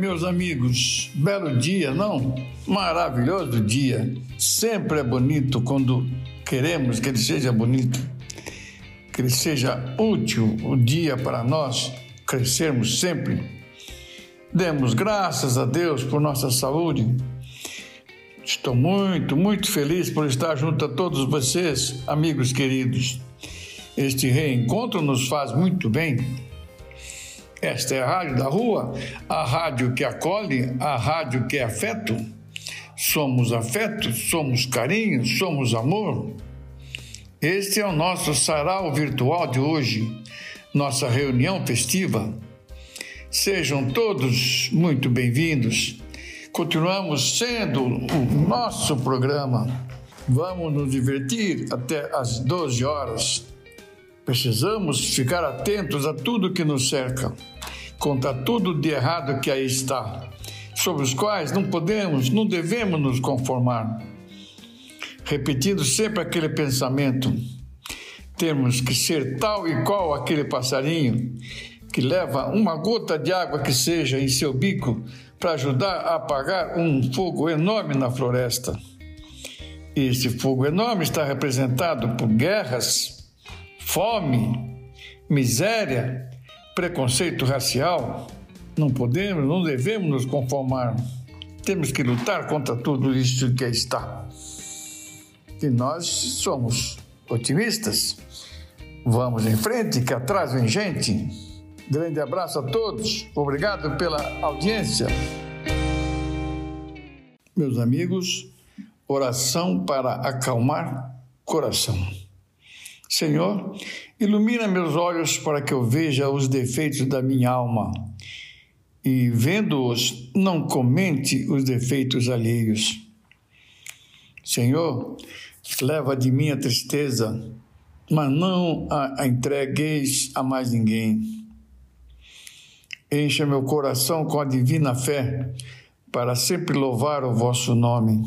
Meus amigos. Belo dia, não? Maravilhoso dia. Sempre é bonito quando queremos que ele seja bonito, que ele seja útil o dia para nós crescermos sempre Demos graças a Deus por nossa saúde. Estou muito, muito feliz por estar junto a todos vocês, amigos queridos. Este reencontro nos faz muito bem. Esta é a Rádio da Rua, a rádio que acolhe, a rádio que é afeto. Somos afeto, somos carinho, somos amor. Este é o nosso sarau virtual de hoje, nossa reunião festiva. Sejam todos muito bem-vindos. Continuamos sendo o nosso programa. Vamos nos divertir até às 12 horas. Precisamos ficar atentos a tudo que nos cerca, contra tudo de errado que aí está, sobre os quais não podemos, não devemos nos conformar. Repetindo sempre aquele pensamento: temos que ser tal e qual aquele passarinho que leva uma gota de água que seja em seu bico para ajudar a apagar um fogo enorme na floresta. Esse fogo enorme está representado por guerras, fome, miséria, preconceito racial. Não podemos, não devemos nos conformar. Temos que lutar contra tudo isso que está. E nós somos otimistas. Vamos em frente, que atrás vem gente. Grande abraço a todos. Obrigado pela audiência. Meus amigos, oração para acalmar coração. Senhor, ilumina meus olhos para que eu veja os defeitos da minha alma e, vendo-os, não comente os defeitos alheios. Senhor, leva de mim a tristeza, mas não a entregueis a mais ninguém Encha meu coração com a divina fé, para sempre louvar o vosso nome.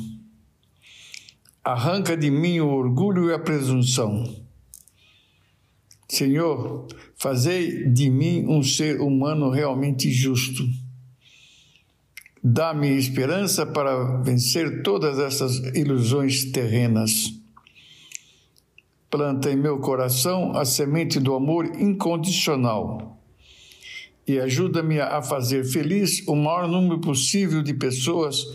Arranca de mim o orgulho e a presunção. Senhor, fazei de mim um ser humano realmente justo. Dá-me esperança para vencer todas essas ilusões terrenas. Planta em meu coração a semente do amor incondicional e ajuda-me a fazer feliz o maior número possível de pessoas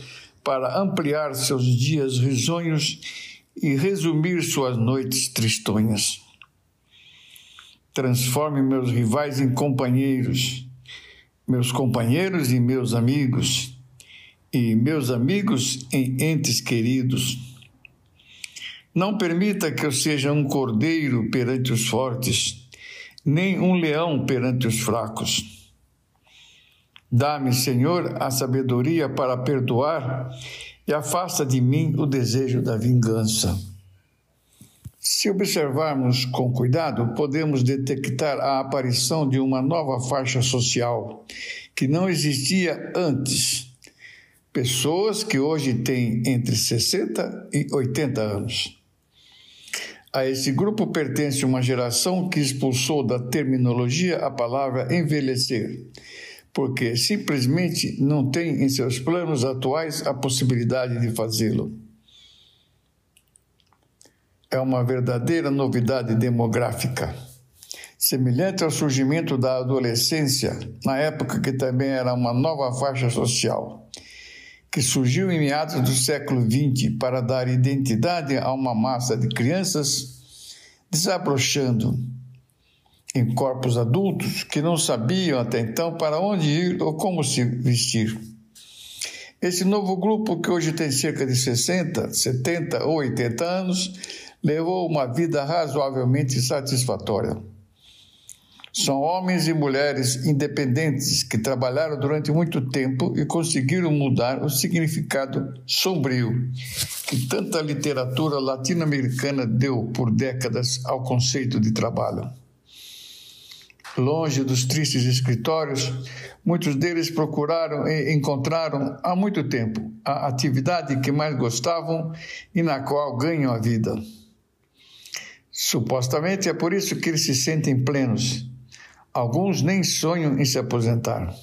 para ampliar seus dias risonhos e resumir suas noites tristonhas. Transforme meus rivais em companheiros, meus companheiros em meus amigos, e meus amigos em entes queridos. Não permita que eu seja um cordeiro perante os fortes, nem um leão perante os fracos Dá-me, Senhor, a sabedoria para perdoar e afasta de mim o desejo da vingança. Se observarmos com cuidado, podemos detectar a aparição de uma nova faixa social que não existia antes. Pessoas que hoje têm entre 60 e 80 anos. A esse grupo pertence uma geração que expulsou da terminologia a palavra envelhecer porque simplesmente não tem em seus planos atuais a possibilidade de fazê-lo. É uma verdadeira novidade demográfica, semelhante ao surgimento da adolescência, na época que também era uma nova faixa social, que surgiu em meados do século XX para dar identidade a uma massa de crianças desabrochando em corpos adultos que não sabiam até então para onde ir ou como se vestir. Esse novo grupo, que hoje tem cerca de 60, 70 ou 80 anos, levou uma vida razoavelmente satisfatória. São homens e mulheres independentes que trabalharam durante muito tempo e conseguiram mudar o significado sombrio que tanta literatura latino-americana deu por décadas ao conceito de trabalho. Longe dos tristes escritórios, muitos deles procuraram e encontraram há muito tempo a atividade que mais gostavam e na qual ganham a vida. Supostamente é por isso que eles se sentem plenos. Alguns nem sonham em se aposentar.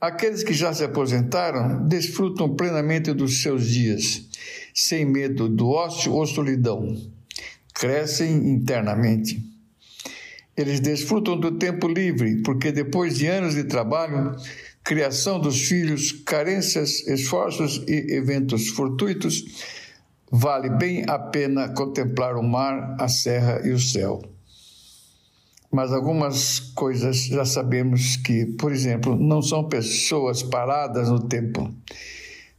Aqueles que já se aposentaram desfrutam plenamente dos seus dias, sem medo do ócio ou solidão. Crescem internamente. Eles desfrutam do tempo livre, porque depois de anos de trabalho, criação dos filhos, carências, esforços e eventos fortuitos, vale bem a pena contemplar o mar, a serra e o céu. Mas algumas coisas já sabemos que, por exemplo, não são pessoas paradas no tempo.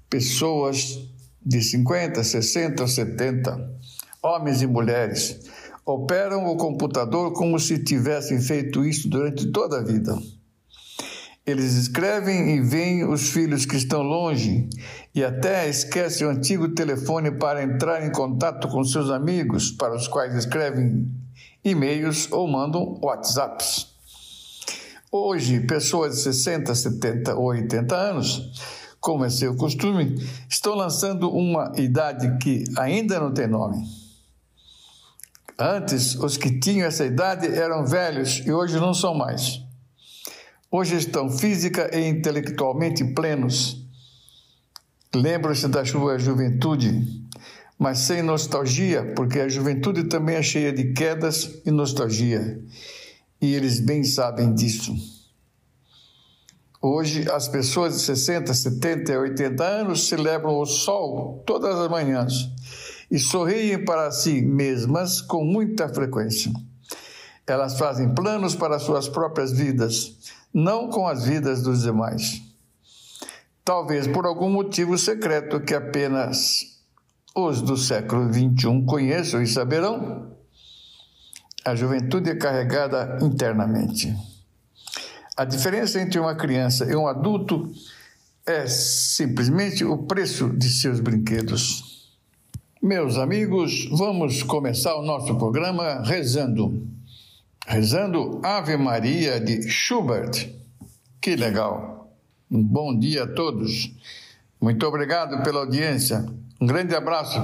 Pessoas de 50, 60 ou 70, homens e mulheres, operam o computador como se tivessem feito isso durante toda a vida. Eles escrevem e veem os filhos que estão longe e até esquecem o antigo telefone para entrar em contato com seus amigos, para os quais escrevem e-mails ou mandam WhatsApps. Hoje, pessoas de 60, 70 ou 80 anos, como é seu costume, estão lançando uma idade que ainda não tem nome. Antes, os que tinham essa idade eram velhos e hoje não são mais. Hoje estão física e intelectualmente plenos. Lembram-se da sua juventude, mas sem nostalgia, porque a juventude também é cheia de quedas e nostalgia. E eles bem sabem disso. Hoje, as pessoas de 60, 70 e 80 anos celebram o sol todas as manhãs e sorriem para si mesmas com muita frequência. Elas fazem planos para suas próprias vidas não com as vidas dos demais. Talvez por algum motivo secreto que apenas os do século XXI conheçam e saberão, a juventude é carregada internamente. A diferença entre uma criança e um adulto é simplesmente o preço de seus brinquedos. Meus amigos, vamos começar o nosso programa rezando rezando Ave Maria de Schubert. Que legal! Um bom dia a todos. Muito obrigado pela audiência. Um grande abraço.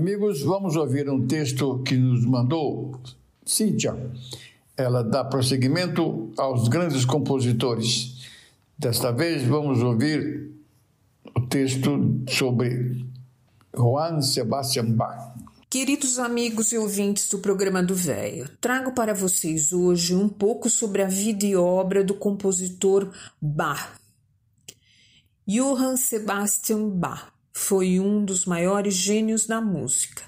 Amigos, vamos ouvir um texto que nos mandou Cíntia. Ela dá prosseguimento aos grandes compositores. Desta vez vamos ouvir o texto sobre Juan Sebastian Bach. Queridos amigos e ouvintes do programa do Véio, trago para vocês hoje um pouco sobre a vida e obra do compositor Bach. Johann Sebastian Bach foi um dos maiores gênios da música.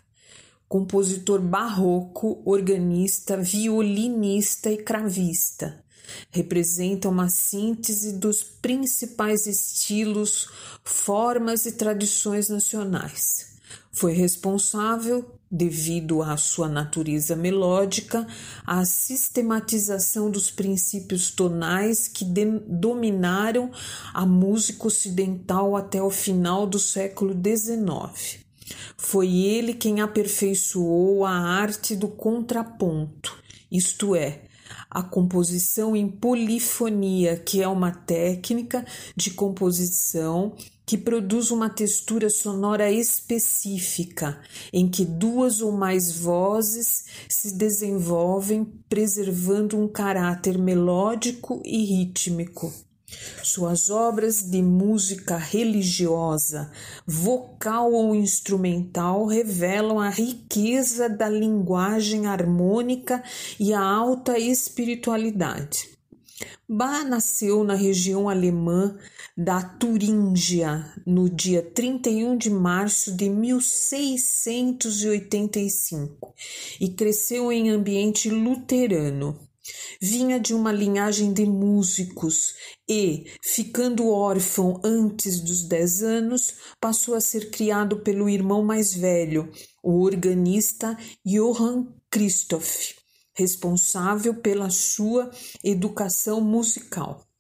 Compositor barroco, organista, violinista e cravista. Representa uma síntese dos principais estilos, formas e tradições nacionais foi responsável, devido à sua natureza melódica, à sistematização dos princípios tonais que dominaram a música ocidental até o final do século XIX. Foi ele quem aperfeiçoou a arte do contraponto, isto é, a composição em polifonia, que é uma técnica de composição que produz uma textura sonora específica, em que duas ou mais vozes se desenvolvem, preservando um caráter melódico e rítmico. Suas obras de música religiosa, vocal ou instrumental revelam a riqueza da linguagem harmônica e a alta espiritualidade. Bach nasceu na região alemã da Turíngia no dia 31 de março de 1685 e cresceu em ambiente luterano. Vinha de uma linhagem de músicos e, ficando órfão antes dos dez anos, passou a ser criado pelo irmão mais velho, o organista Johann Christoph, responsável pela sua educação musical.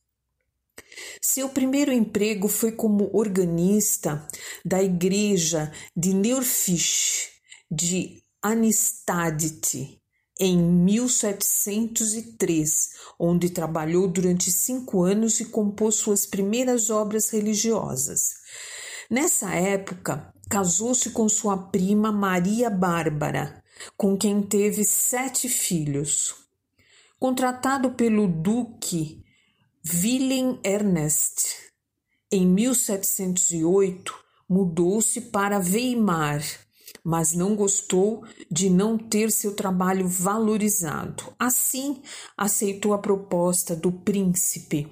Seu primeiro emprego foi como organista da igreja de Neurfisch de Anistadit, em 1703, onde trabalhou durante cinco anos e compôs suas primeiras obras religiosas. Nessa época, casou-se com sua prima Maria Bárbara, com quem teve sete filhos. Contratado pelo Duque Willem Ernest, em 1708, mudou-se para Weimar mas não gostou de não ter seu trabalho valorizado. Assim, aceitou a proposta do príncipe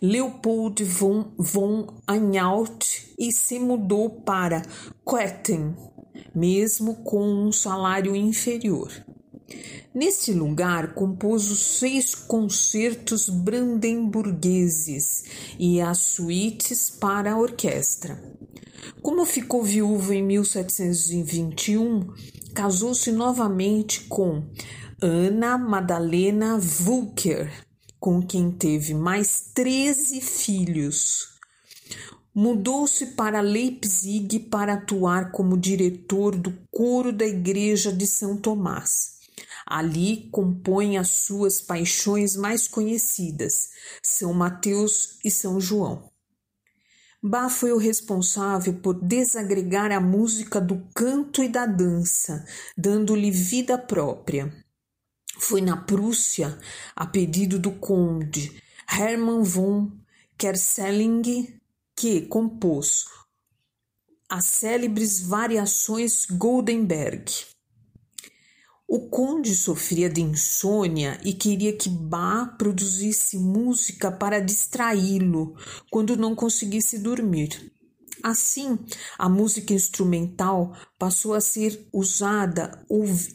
Leopold von, von Anhalt e se mudou para Köthen, mesmo com um salário inferior. Neste lugar, compôs os seis concertos brandemburgueses e as suítes para a orquestra. Como ficou viúvo em 1721, casou-se novamente com Ana Madalena Vulker, com quem teve mais 13 filhos. Mudou-se para Leipzig para atuar como diretor do coro da Igreja de São Tomás. Ali compõe as suas paixões mais conhecidas, São Mateus e São João. Bach foi o responsável por desagregar a música do canto e da dança, dando-lhe vida própria. Foi na Prússia, a pedido do conde Hermann von Kerseling, que compôs as célebres variações Goldenberg. O conde sofria de insônia e queria que Bach produzisse música para distraí-lo quando não conseguisse dormir. Assim, a música instrumental passou a ser usada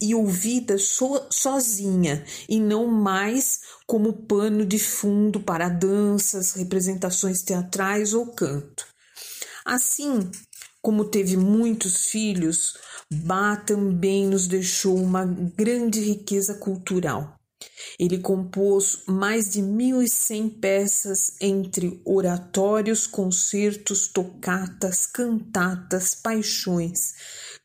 e ouvida so, sozinha e não mais como pano de fundo para danças, representações teatrais ou canto. Assim, como teve muitos filhos, Bach também nos deixou uma grande riqueza cultural. Ele compôs mais de 1.100 peças entre oratórios, concertos, tocatas, cantatas, paixões,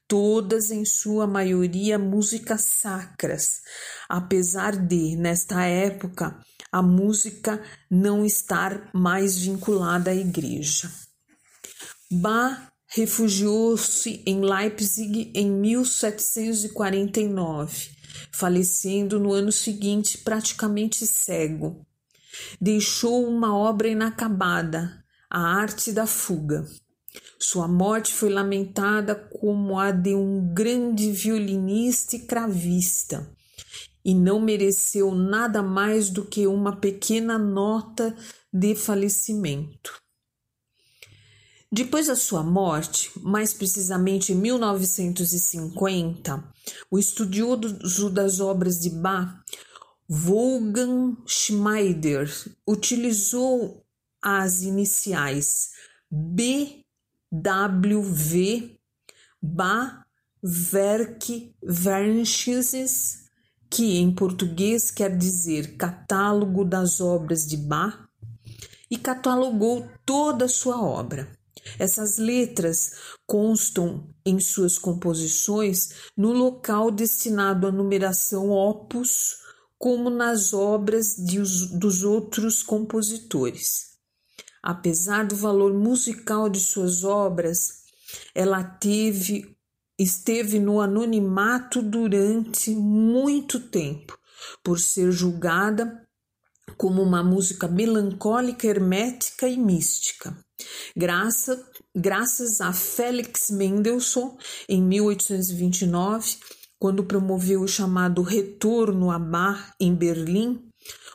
todas em sua maioria músicas sacras, apesar de, nesta época, a música não estar mais vinculada à igreja. Bach refugiou-se em Leipzig em 1749, falecendo no ano seguinte praticamente cego. Deixou uma obra inacabada, A Arte da Fuga. Sua morte foi lamentada como a de um grande violinista e cravista, e não mereceu nada mais do que uma pequena nota de falecimento. Depois da sua morte, mais precisamente em 1950, o estudioso das obras de Bach, Wolfgang Schmeider, utilizou as iniciais BWV Bach Werk Wernsches, que em português quer dizer Catálogo das Obras de Bach, e catalogou toda a sua obra. Essas letras constam em suas composições no local destinado à numeração opus, como nas obras de, dos outros compositores. Apesar do valor musical de suas obras, ela teve, esteve no anonimato durante muito tempo, por ser julgada como uma música melancólica, hermética e mística. Graça, graças a Felix Mendelssohn, em 1829, quando promoveu o chamado Retorno a Bach em Berlim,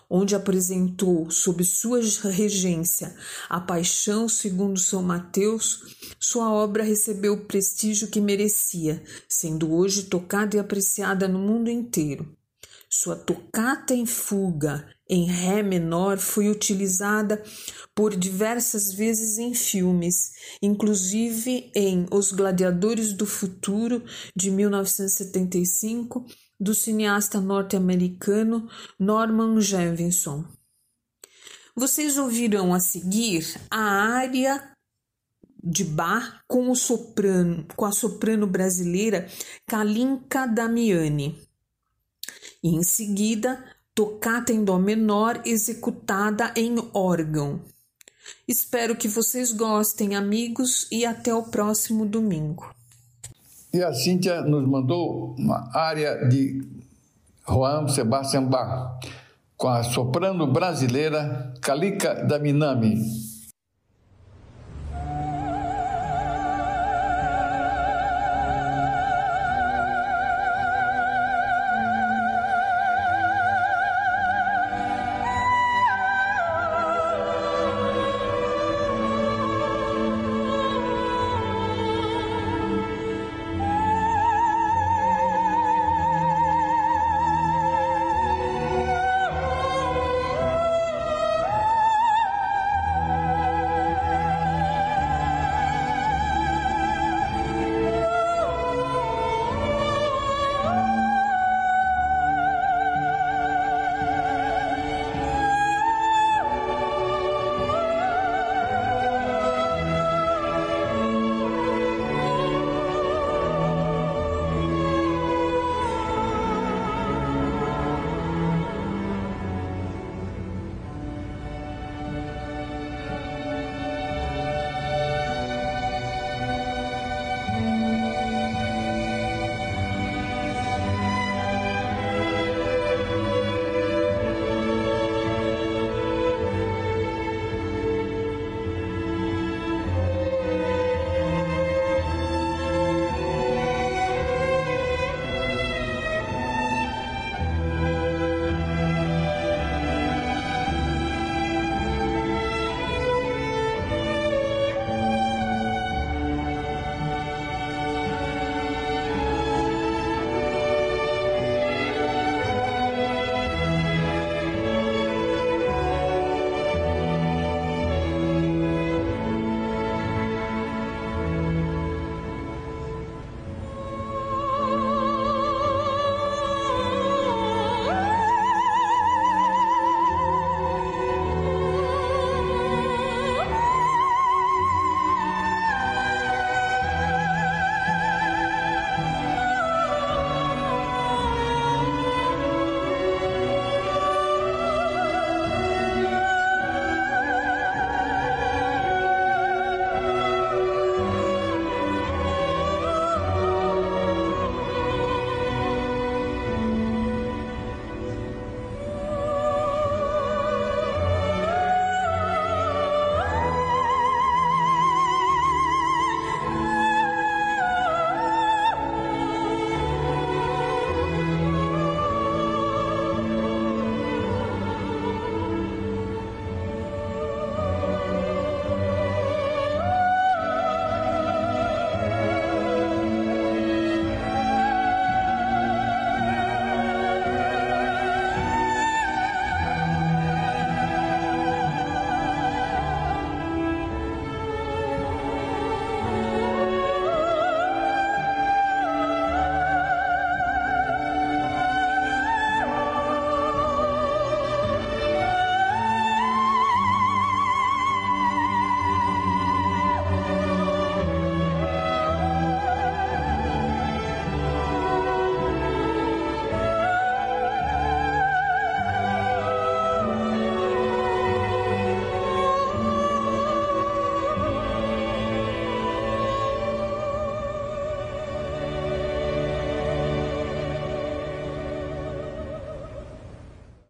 onde apresentou sob sua regência a Paixão segundo São Mateus, sua obra recebeu o prestígio que merecia, sendo hoje tocada e apreciada no mundo inteiro. Sua tocata em fuga em Ré menor foi utilizada por diversas vezes em filmes, inclusive em Os Gladiadores do Futuro, de 1975, do cineasta norte-americano Norman Jefferson. Vocês ouvirão a seguir a área de bar com o soprano, com a soprano brasileira Kalinka Damiani. E em seguida, tocata em dó menor executada em órgão. Espero que vocês gostem, amigos, e até o próximo domingo. E a Cíntia nos mandou uma área de Juan Sebastian Bach, com a soprano brasileira Kalika Daminami.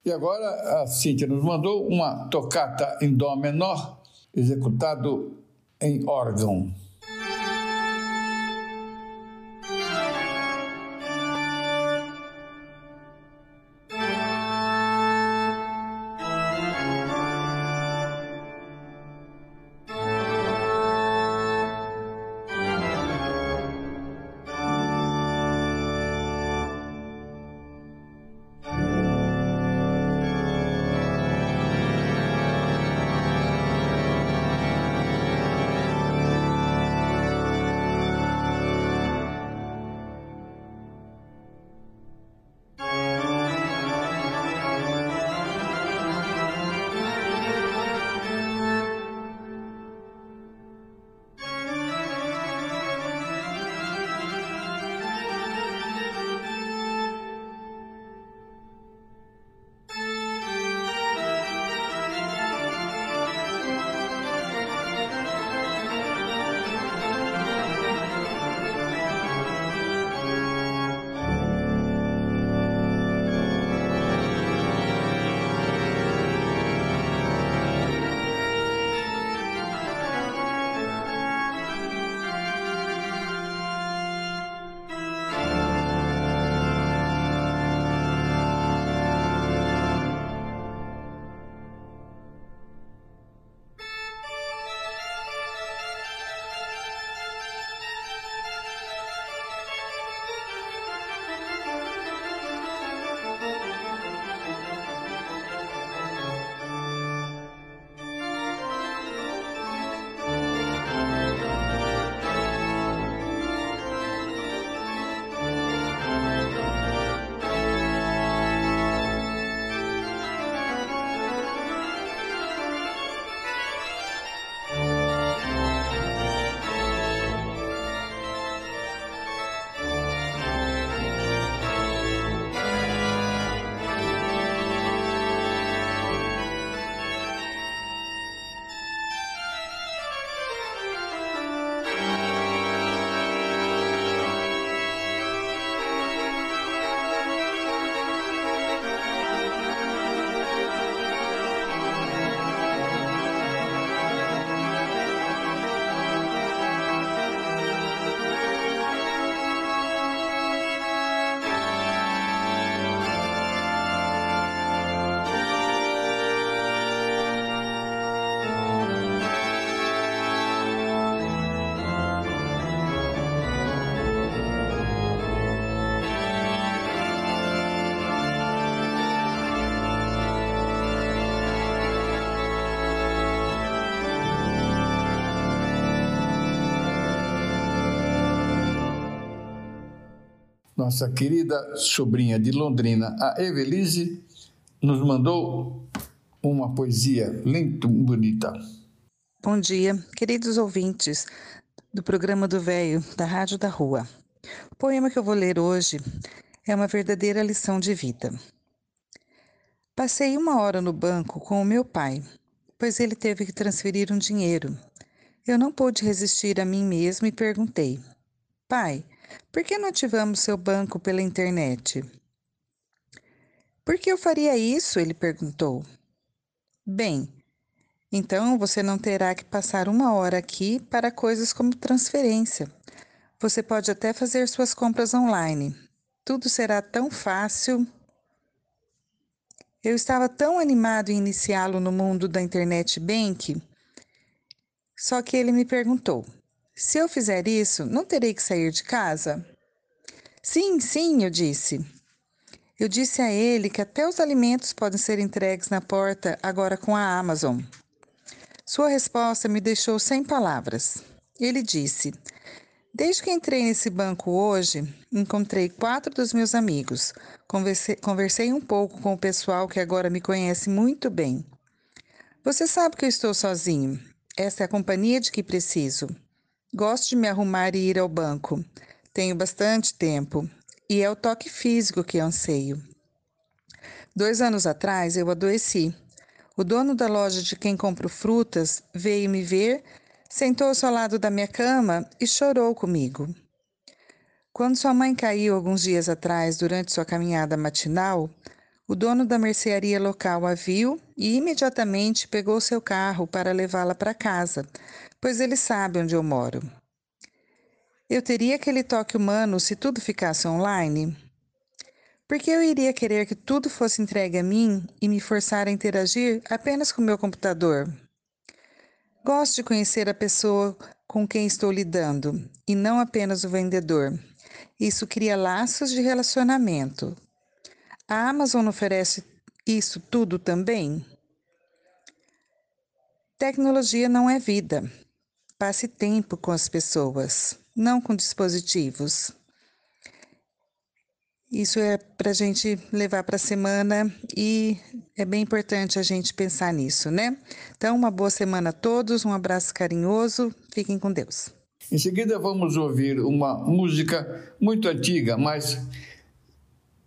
E agora a Cíntia nos mandou uma tocata em Dó menor, executado em órgão. Nossa querida sobrinha de Londrina, a Evelise, nos mandou uma poesia lento bonita. Bom dia, queridos ouvintes do programa do Velho, da Rádio da Rua. O poema que eu vou ler hoje é uma verdadeira lição de vida. Passei uma hora no banco com o meu pai, pois ele teve que transferir um dinheiro. Eu não pude resistir a mim mesmo e perguntei: Pai, por que não ativamos seu banco pela internet? Por que eu faria isso? Ele perguntou. Bem, então você não terá que passar uma hora aqui para coisas como transferência. Você pode até fazer suas compras online. Tudo será tão fácil. Eu estava tão animado em iniciá-lo no mundo da internet bank, só que ele me perguntou: se eu fizer isso, não terei que sair de casa? Sim, sim, eu disse. Eu disse a ele que até os alimentos podem ser entregues na porta agora com a Amazon. Sua resposta me deixou sem palavras. Ele disse: Desde que entrei nesse banco hoje, encontrei quatro dos meus amigos. Conversei, conversei um pouco com o pessoal que agora me conhece muito bem. Você sabe que eu estou sozinho. Esta é a companhia de que preciso. Gosto de me arrumar e ir ao banco. Tenho bastante tempo e é o toque físico que anseio. Dois anos atrás eu adoeci. O dono da loja de quem compro frutas veio me ver, sentou-se ao lado da minha cama e chorou comigo. Quando sua mãe caiu alguns dias atrás durante sua caminhada matinal, O dono da mercearia local a viu e imediatamente pegou seu carro para levá-la para casa, pois ele sabe onde eu moro. Eu teria aquele toque humano se tudo ficasse online? Por que eu iria querer que tudo fosse entregue a mim e me forçar a interagir apenas com meu computador? Gosto de conhecer a pessoa com quem estou lidando e não apenas o vendedor. Isso cria laços de relacionamento. A Amazon oferece isso tudo também? Tecnologia não é vida. Passe tempo com as pessoas não com dispositivos. Isso é para a gente levar para a semana e é bem importante a gente pensar nisso, né? Então, uma boa semana a todos, um abraço carinhoso, fiquem com Deus. Em seguida, vamos ouvir uma música muito antiga, mas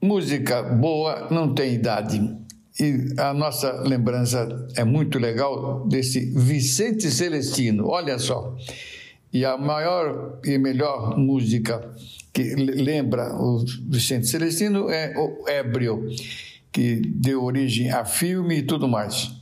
música boa não tem idade. E a nossa lembrança é muito legal desse Vicente Celestino. Olha só. E a maior e melhor música que lembra o Vicente Celestino é o Ébrio, que deu origem a filme e tudo mais.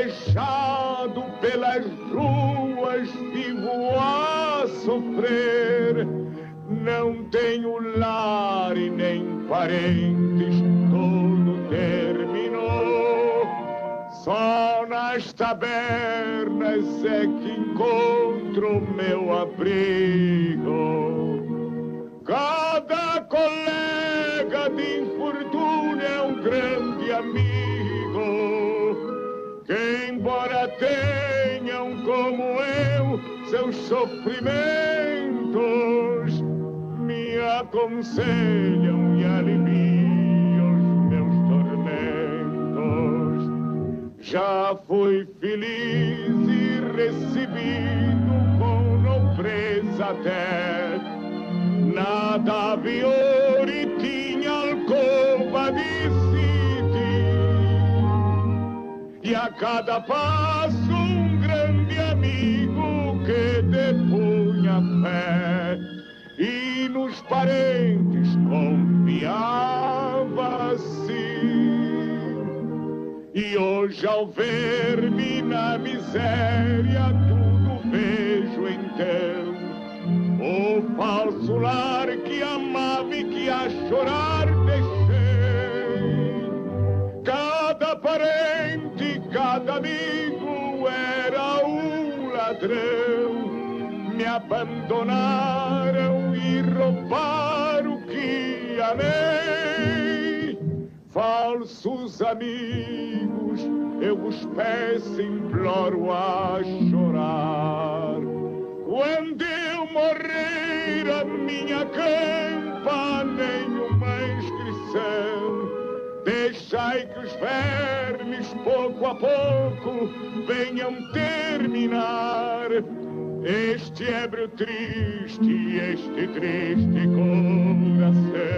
Apedrejado pelas ruas, vivo a sofrer. Não tenho lar e nem parentes, tudo terminou. Só nas tabernas é que encontro meu abrigo. Cada colega de infortúnio é um grande amigo, embora tenham como eu seus sofrimentos, me aconselham e aliviam os meus tormentos. Já fui feliz e recebido com nobreza até Nada Viore tinha alcova de e a cada passo um grande amigo que depunha fé e nos parentes confiava assim. E hoje ao ver-me na miséria tudo vejo então o falso lar que amava e que a chorar deixei. Ladrão. Me abandonaram e roubaram que amei. Falsos amigos, eu vos peço, imploro a chorar. Quando eu morrer a minha campa, nenhuma inscrição. Deixai que os vermes, pouco a pouco, venham terminar. Este ébrio triste, este triste coração.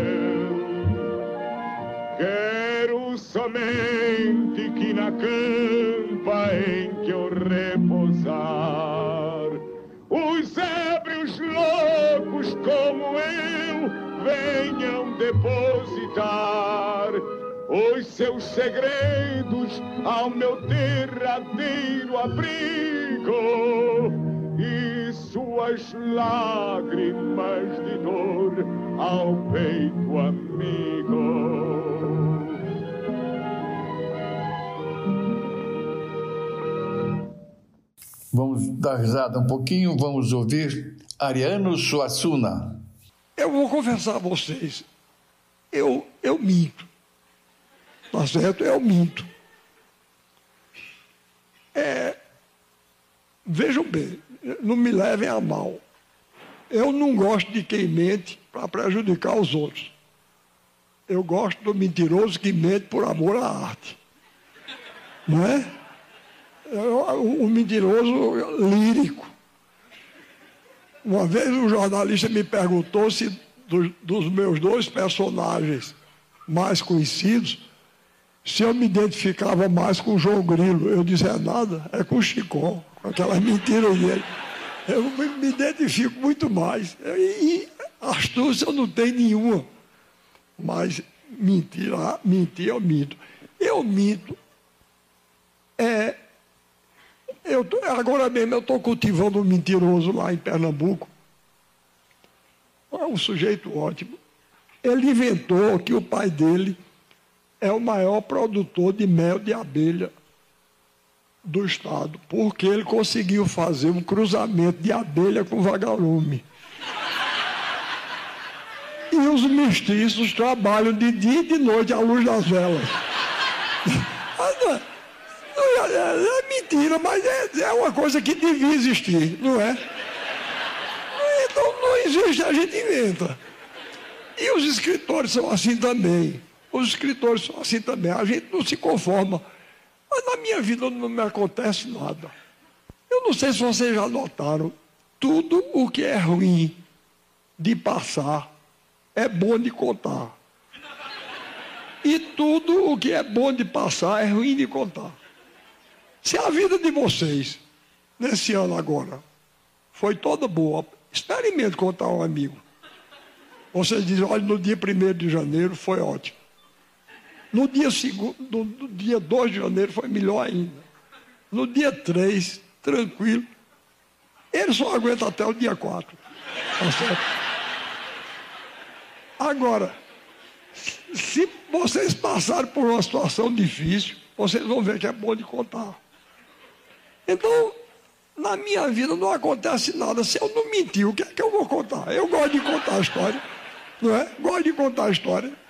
Quero somente que na campa em que eu repousar os ébrios loucos como eu venham depositar os seus segredos ao meu derradeiro abrigo e suas lágrimas de dor ao peito amigo. Vamos dar risada um pouquinho, vamos ouvir Ariano Suassuna. Eu vou confessar a vocês, eu, eu minto. Tá certo? Eu minto. É, vejam bem, não me levem a mal. Eu não gosto de quem mente para prejudicar os outros. Eu gosto do mentiroso que mente por amor à arte. Não é? O mentiroso lírico. Uma vez um jornalista me perguntou se dos meus dois personagens mais conhecidos, se eu me identificava mais com o João Grilo. Eu é nada, é com o Chicó, com aquelas mentiras dele. Eu me identifico muito mais. E, astúcia eu não tenho nenhuma. Mas mentira, mentir eu minto. Eu minto. É, eu tô, agora mesmo eu estou cultivando um mentiroso lá em Pernambuco. É um sujeito ótimo. Ele inventou que o pai dele é o maior produtor de mel de abelha do estado, porque ele conseguiu fazer um cruzamento de abelha com vagalume. E os mestiços trabalham de dia e de noite à luz das velas. Ah, não, é, é, mentira, mas é, é uma coisa que devia existir, não é? Então não existe, a gente inventa. E os escritores são assim também. Os escritores são assim também. A gente não se conforma. Mas na minha vida não me acontece nada. Eu não sei se vocês já notaram. Tudo o que é ruim de passar é bom de contar. E tudo o que é bom de passar é ruim de contar. Se a vida de vocês, nesse ano agora, foi toda boa, experimente contar a um amigo. Vocês dizem, olha, no dia 1 de janeiro foi ótimo. No dia, segundo, no, dia 2 de janeiro foi melhor ainda. No dia 3, tranquilo. Ele só aguenta até o dia 4. Tá certo? Agora, se vocês passarem por uma situação difícil, vocês vão ver que é bom de contar. Então, na minha vida não acontece nada. Se eu não mentir, o que é que eu vou contar? Eu gosto de contar a história, não é? Gosto de contar a história.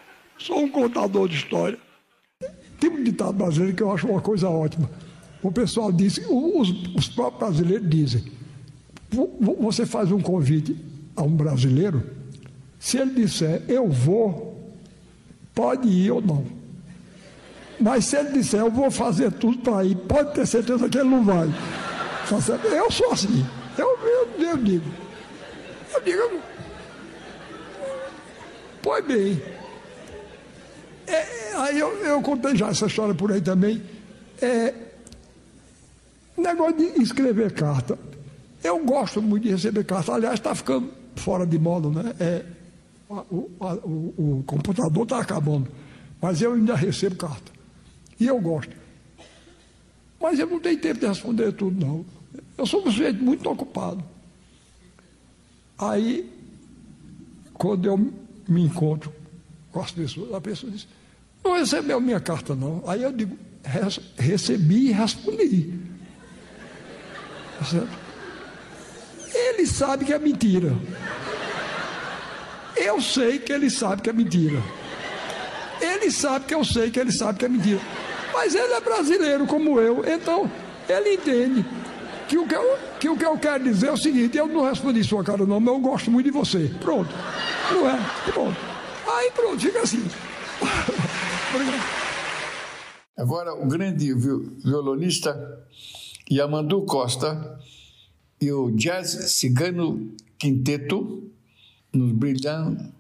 Sou um contador de história. Tem um ditado brasileiro que eu acho uma coisa ótima. O pessoal diz, os, os próprios brasileiros dizem, você faz um convite a um brasileiro, se ele disser eu vou, pode ir ou não. Mas se ele disser eu vou fazer tudo para ir, pode ter certeza que ele não vai. Tá eu sou assim. Eu, eu, eu digo. Eu digo. Pois bem. É, é, aí eu, eu contei já essa história por aí também. É, negócio de escrever carta. Eu gosto muito de receber carta. Aliás, está ficando fora de moda, né? É, o, o, o computador está acabando. Mas eu ainda recebo carta. E eu gosto. Mas eu não tenho tempo de responder tudo, não. Eu sou um sujeito muito ocupado. Aí, quando eu me encontro com as pessoas, a pessoa diz, não recebeu minha carta, não. Aí eu digo, recebi e respondi. Tá? Ele sabe que é mentira. Eu sei que ele sabe que é mentira. Ele sabe que eu sei que ele sabe que é mentira. Mas ele é brasileiro como eu, então ele entende que o que, eu, que o que eu quero dizer é o seguinte: eu não respondi sua cara, não, mas eu gosto muito de você. Pronto. Não é? Pronto. Aí pronto, fica assim. Agora, o grande violonista Yamandu Costa e o Jazz Cigano Quinteto nos brilham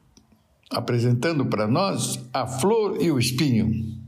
apresentando para nós a flor e o espinho.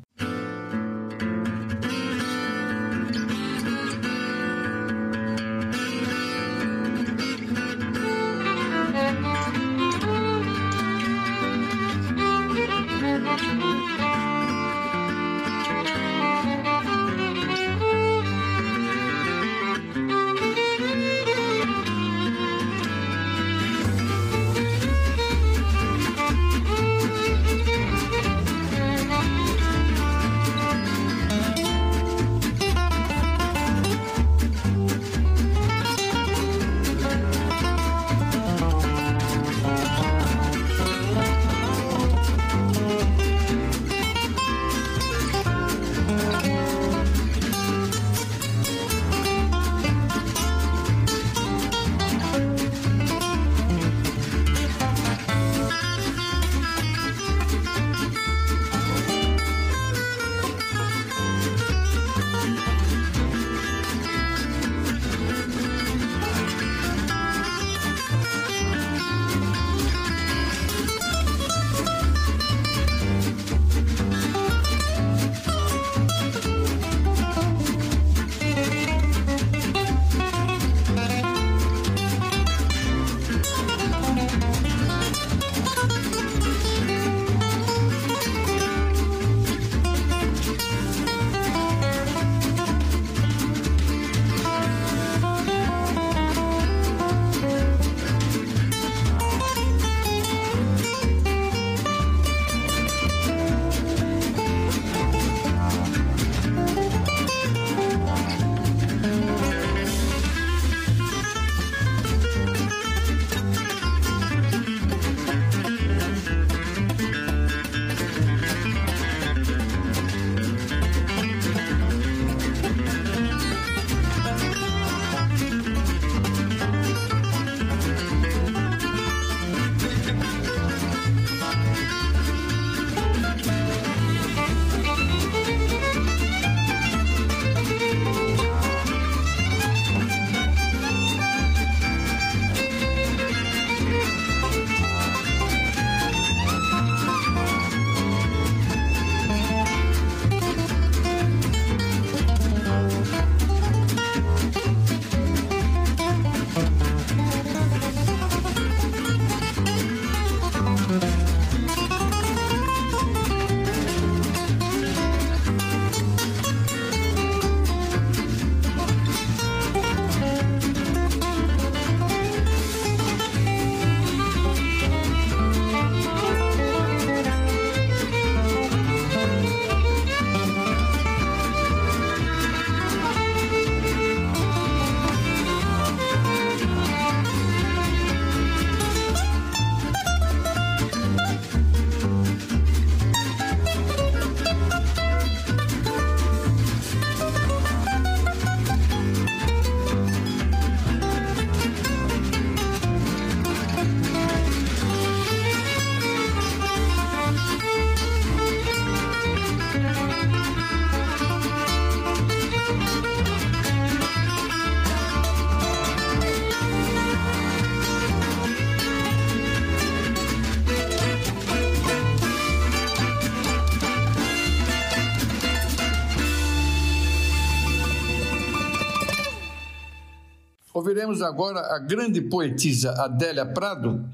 Ouviremos agora a grande poetisa Adélia Prado,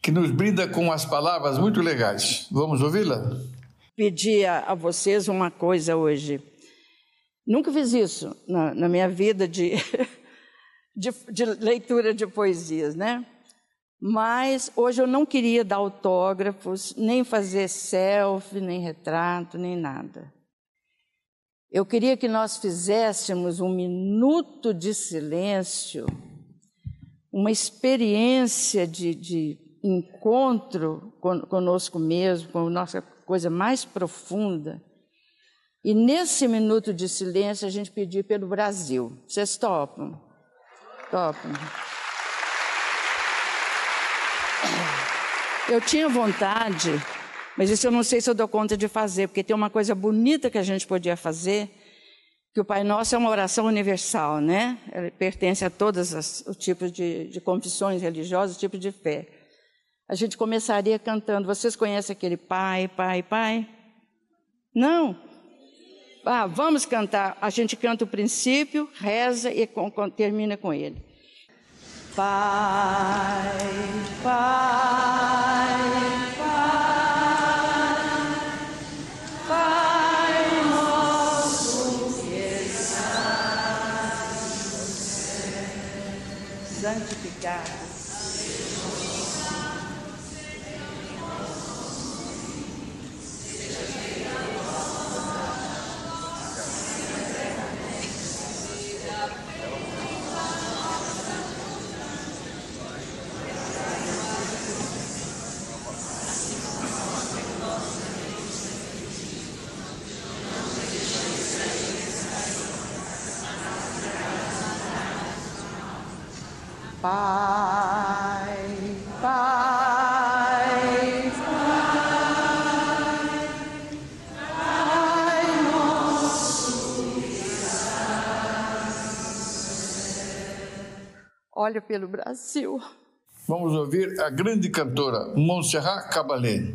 que nos brinda com as palavras muito legais. Vamos ouvi-la? Pedir a vocês uma coisa hoje. Nunca fiz isso na, na minha vida de, de, de leitura de poesias, né? Mas hoje eu não queria dar autógrafos, nem fazer selfie, nem retrato, nem nada. Eu queria que nós fizéssemos um minuto de silêncio, uma experiência de, de encontro conosco mesmo, com a nossa coisa mais profunda. E nesse minuto de silêncio a gente pedir pelo Brasil. Vocês topam? Topam. Eu tinha vontade mas isso eu não sei se eu dou conta de fazer, porque tem uma coisa bonita que a gente podia fazer, que o Pai Nosso é uma oração universal, né? Ele pertence a todos os tipos de, de confissões religiosas, tipos de fé. A gente começaria cantando. Vocês conhecem aquele Pai, Pai, Pai? Não? Ah, vamos cantar. A gente canta o princípio, reza e com, com, termina com ele. Pai, Pai. Yeah. Pai, Pai, Pai, Pai nosso Olha pelo Brasil. Vamos ouvir a grande cantora Montserrat Caballé.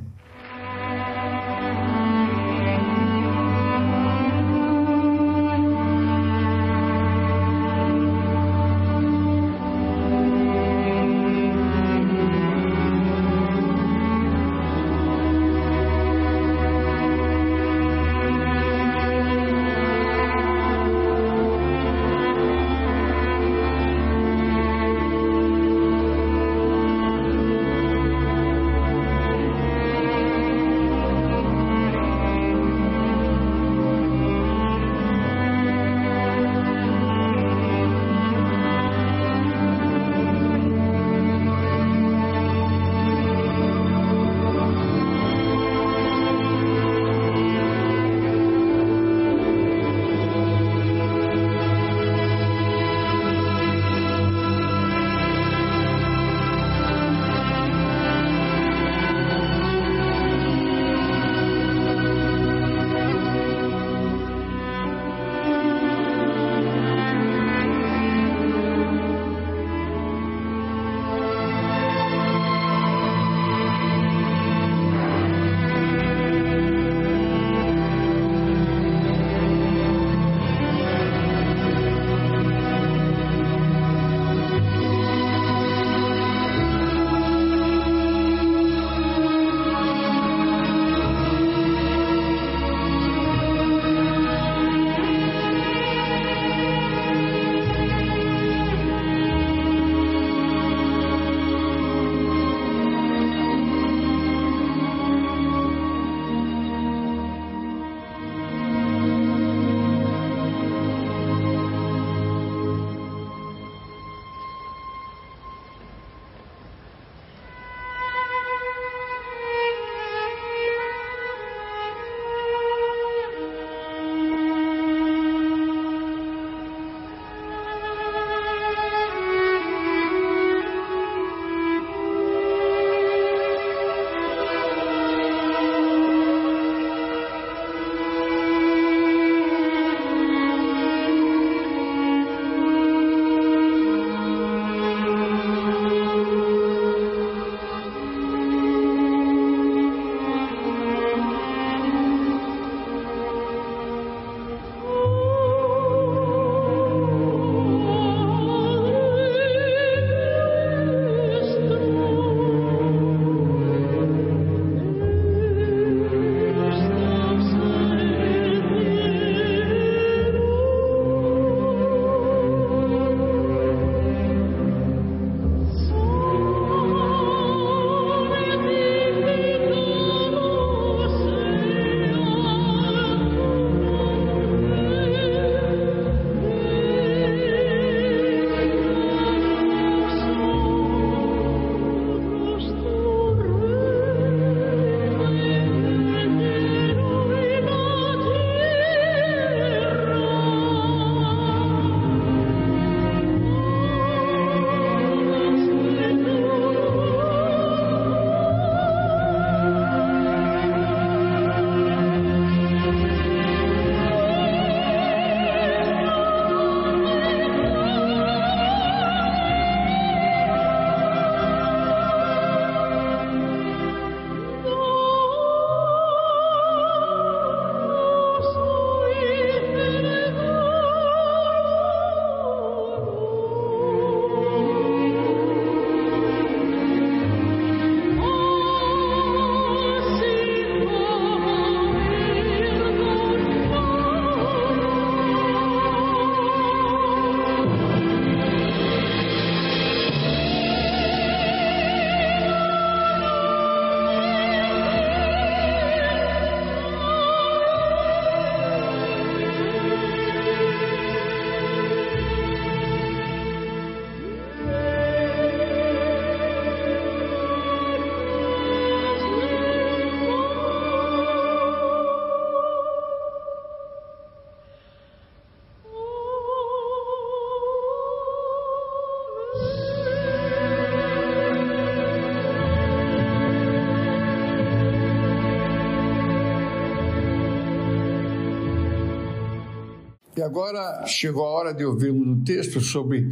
Agora chegou a hora de ouvirmos um texto sobre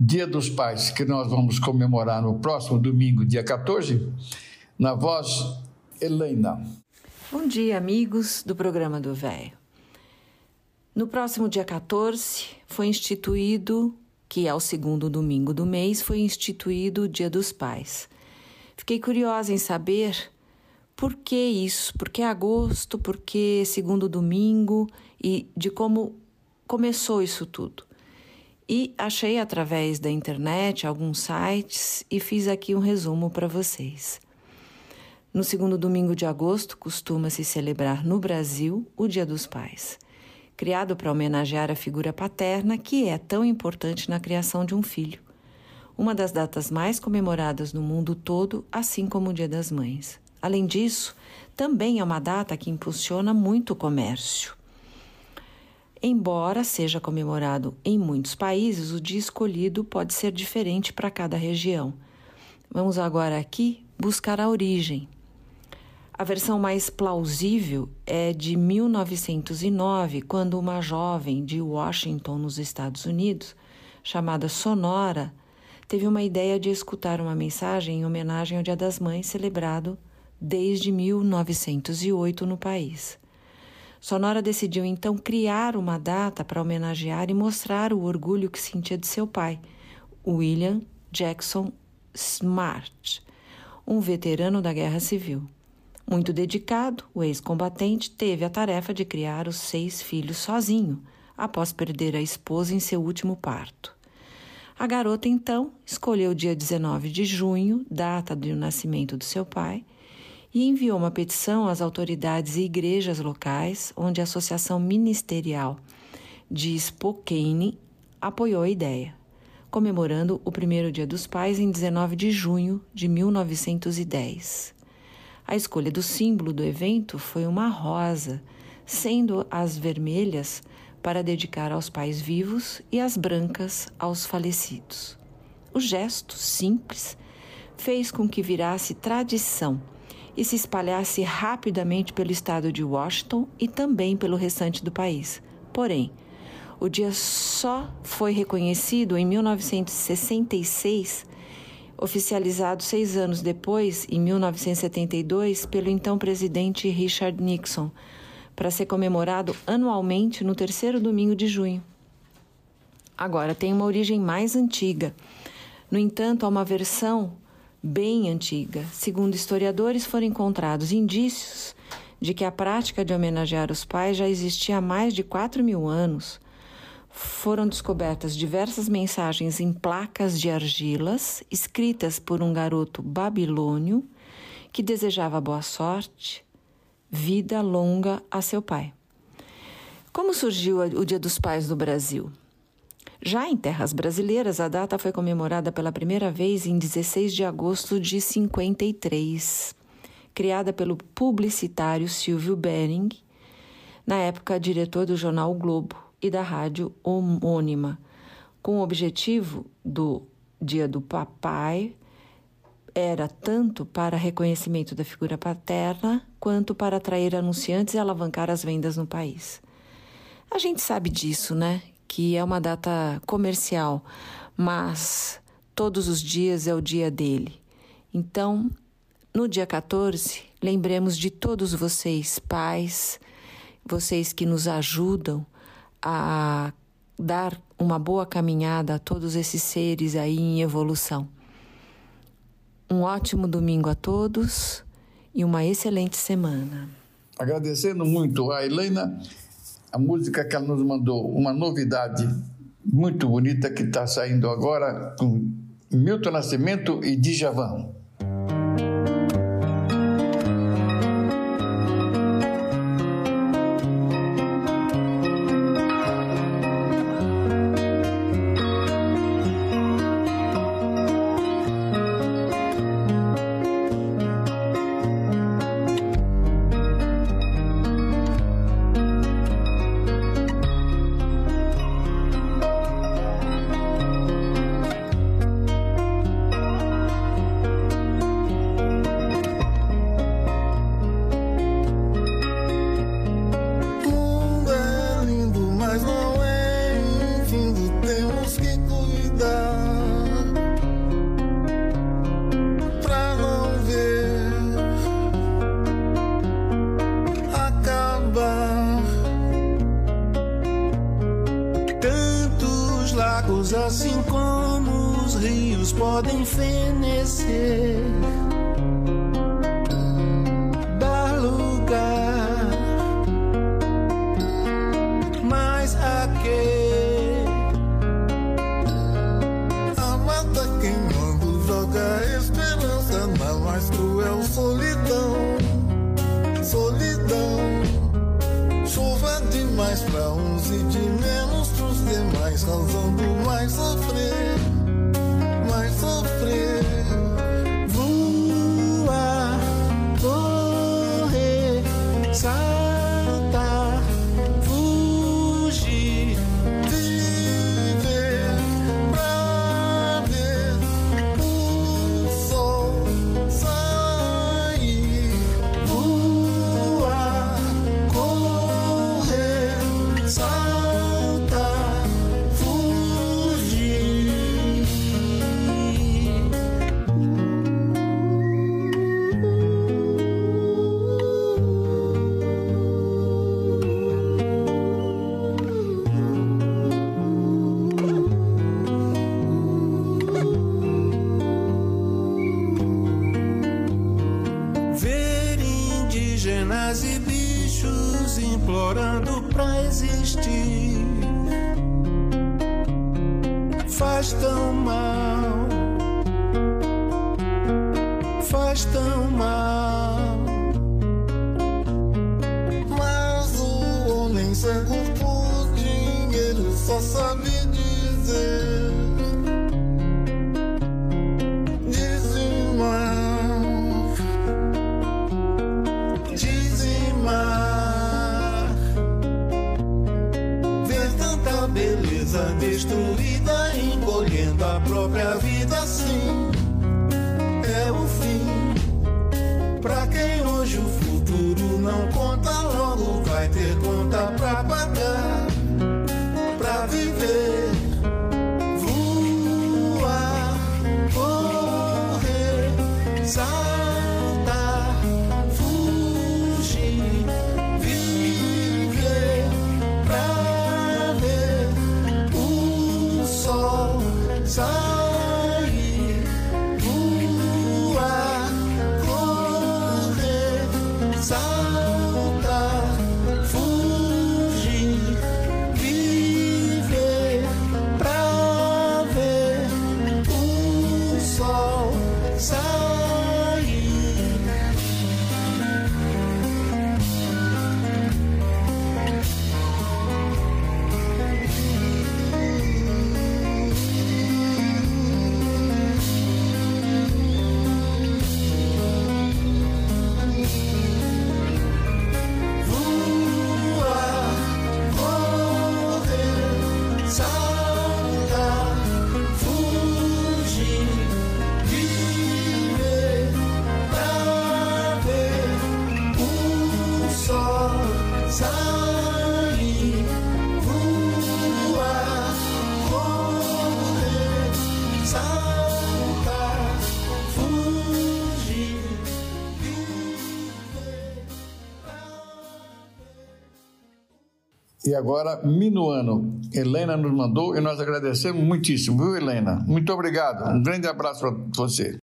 Dia dos Pais, que nós vamos comemorar no próximo domingo, dia 14, na voz Helena. Bom dia, amigos do programa do Velho. No próximo dia 14 foi instituído, que é o segundo domingo do mês, foi instituído o Dia dos Pais. Fiquei curiosa em saber por que isso, por que agosto, por que segundo domingo e de como começou isso tudo. E achei através da internet alguns sites e fiz aqui um resumo para vocês. No segundo domingo de agosto costuma-se celebrar no Brasil o Dia dos Pais, criado para homenagear a figura paterna que é tão importante na criação de um filho. Uma das datas mais comemoradas no mundo todo, assim como o Dia das Mães. Além disso, também é uma data que impulsiona muito o comércio. Embora seja comemorado em muitos países, o dia escolhido pode ser diferente para cada região. Vamos agora aqui buscar a origem. A versão mais plausível é de 1909, quando uma jovem de Washington, nos Estados Unidos, chamada Sonora, teve uma ideia de escutar uma mensagem em homenagem ao Dia das Mães, celebrado desde 1908 no país. Sonora decidiu então criar uma data para homenagear e mostrar o orgulho que sentia de seu pai, William Jackson Smart, um veterano da Guerra Civil. Muito dedicado, o ex-combatente teve a tarefa de criar os seis filhos sozinho, após perder a esposa em seu último parto. A garota então escolheu o dia 19 de junho, data do nascimento do seu pai, e enviou uma petição às autoridades e igrejas locais, onde a Associação Ministerial de Spokane apoiou a ideia, comemorando o primeiro Dia dos Pais em 19 de junho de 1910. A escolha do símbolo do evento foi uma rosa, sendo as vermelhas para dedicar aos pais vivos e as brancas aos falecidos. O gesto simples fez com que virasse tradição e se espalhasse rapidamente pelo estado de Washington e também pelo restante do país. Porém, o dia só foi reconhecido em 1966, oficializado seis anos depois, em 1972, pelo então presidente Richard Nixon, para ser comemorado anualmente no terceiro domingo de junho. Agora, tem uma origem mais antiga. No entanto, há uma versão bem antiga. Segundo historiadores, foram encontrados indícios de que a prática de homenagear os pais já existia há mais de 4 mil anos. Foram descobertas diversas mensagens em placas de argilas, escritas por um garoto babilônio que desejava boa sorte, vida longa a seu pai. Como surgiu o Dia dos Pais no Brasil? Já em terras brasileiras, a data foi comemorada pela primeira vez em 16 de agosto de 53, criada pelo publicitário Silvio Bering, na época diretor do jornal o Globo e da rádio homônima, com o objetivo do Dia do Papai era tanto para reconhecimento da figura paterna quanto para atrair anunciantes e alavancar as vendas no país. A gente sabe disso, né? Que é uma data comercial, mas todos os dias é o dia dele. Então, no dia 14, lembremos de todos vocês, pais, vocês que nos ajudam a dar uma boa caminhada a todos esses seres aí em evolução. Um ótimo domingo a todos e uma excelente semana. Agradecendo muito a Helena a música que ela nos mandou, uma novidade muito bonita que está saindo agora com Milton Nascimento e Djavan. podem fenecer. e agora Minuano. Helena nos mandou e nós agradecemos muitíssimo, viu, Helena? Muito obrigado. Um grande abraço para você.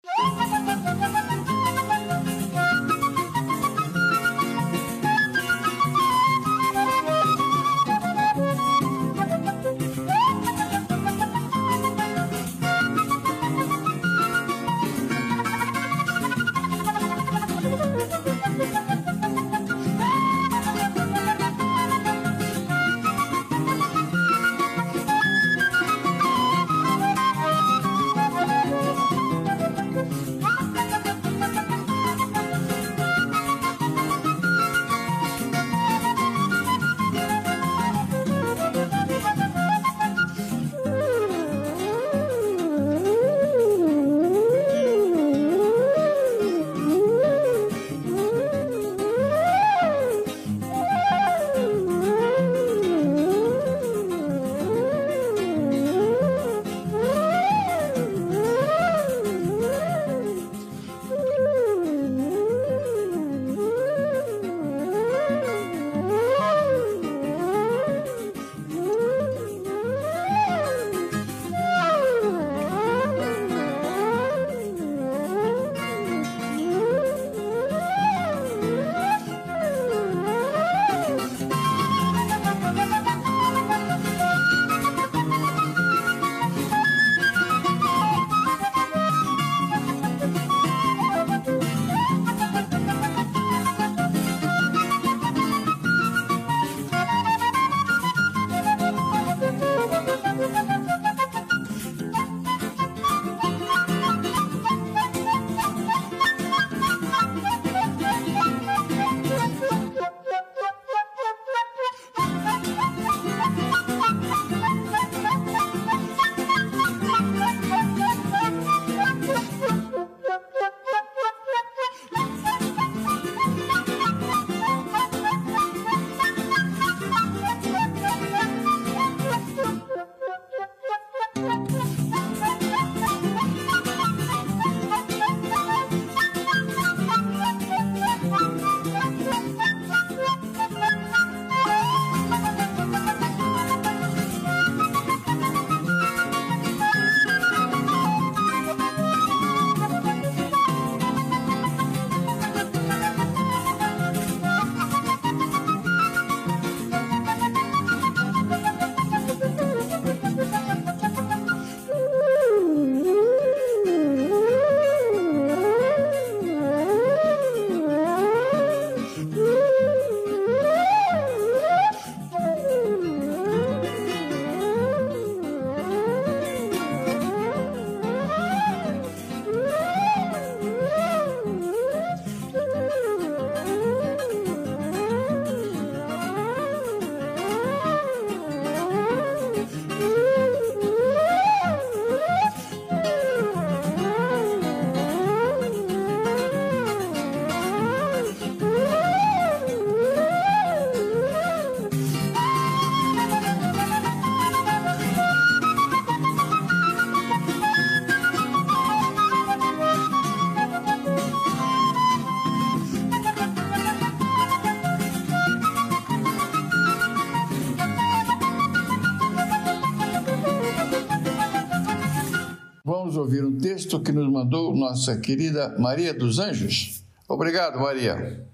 Texto que nos mandou nossa querida Maria dos Anjos. Obrigado, Maria.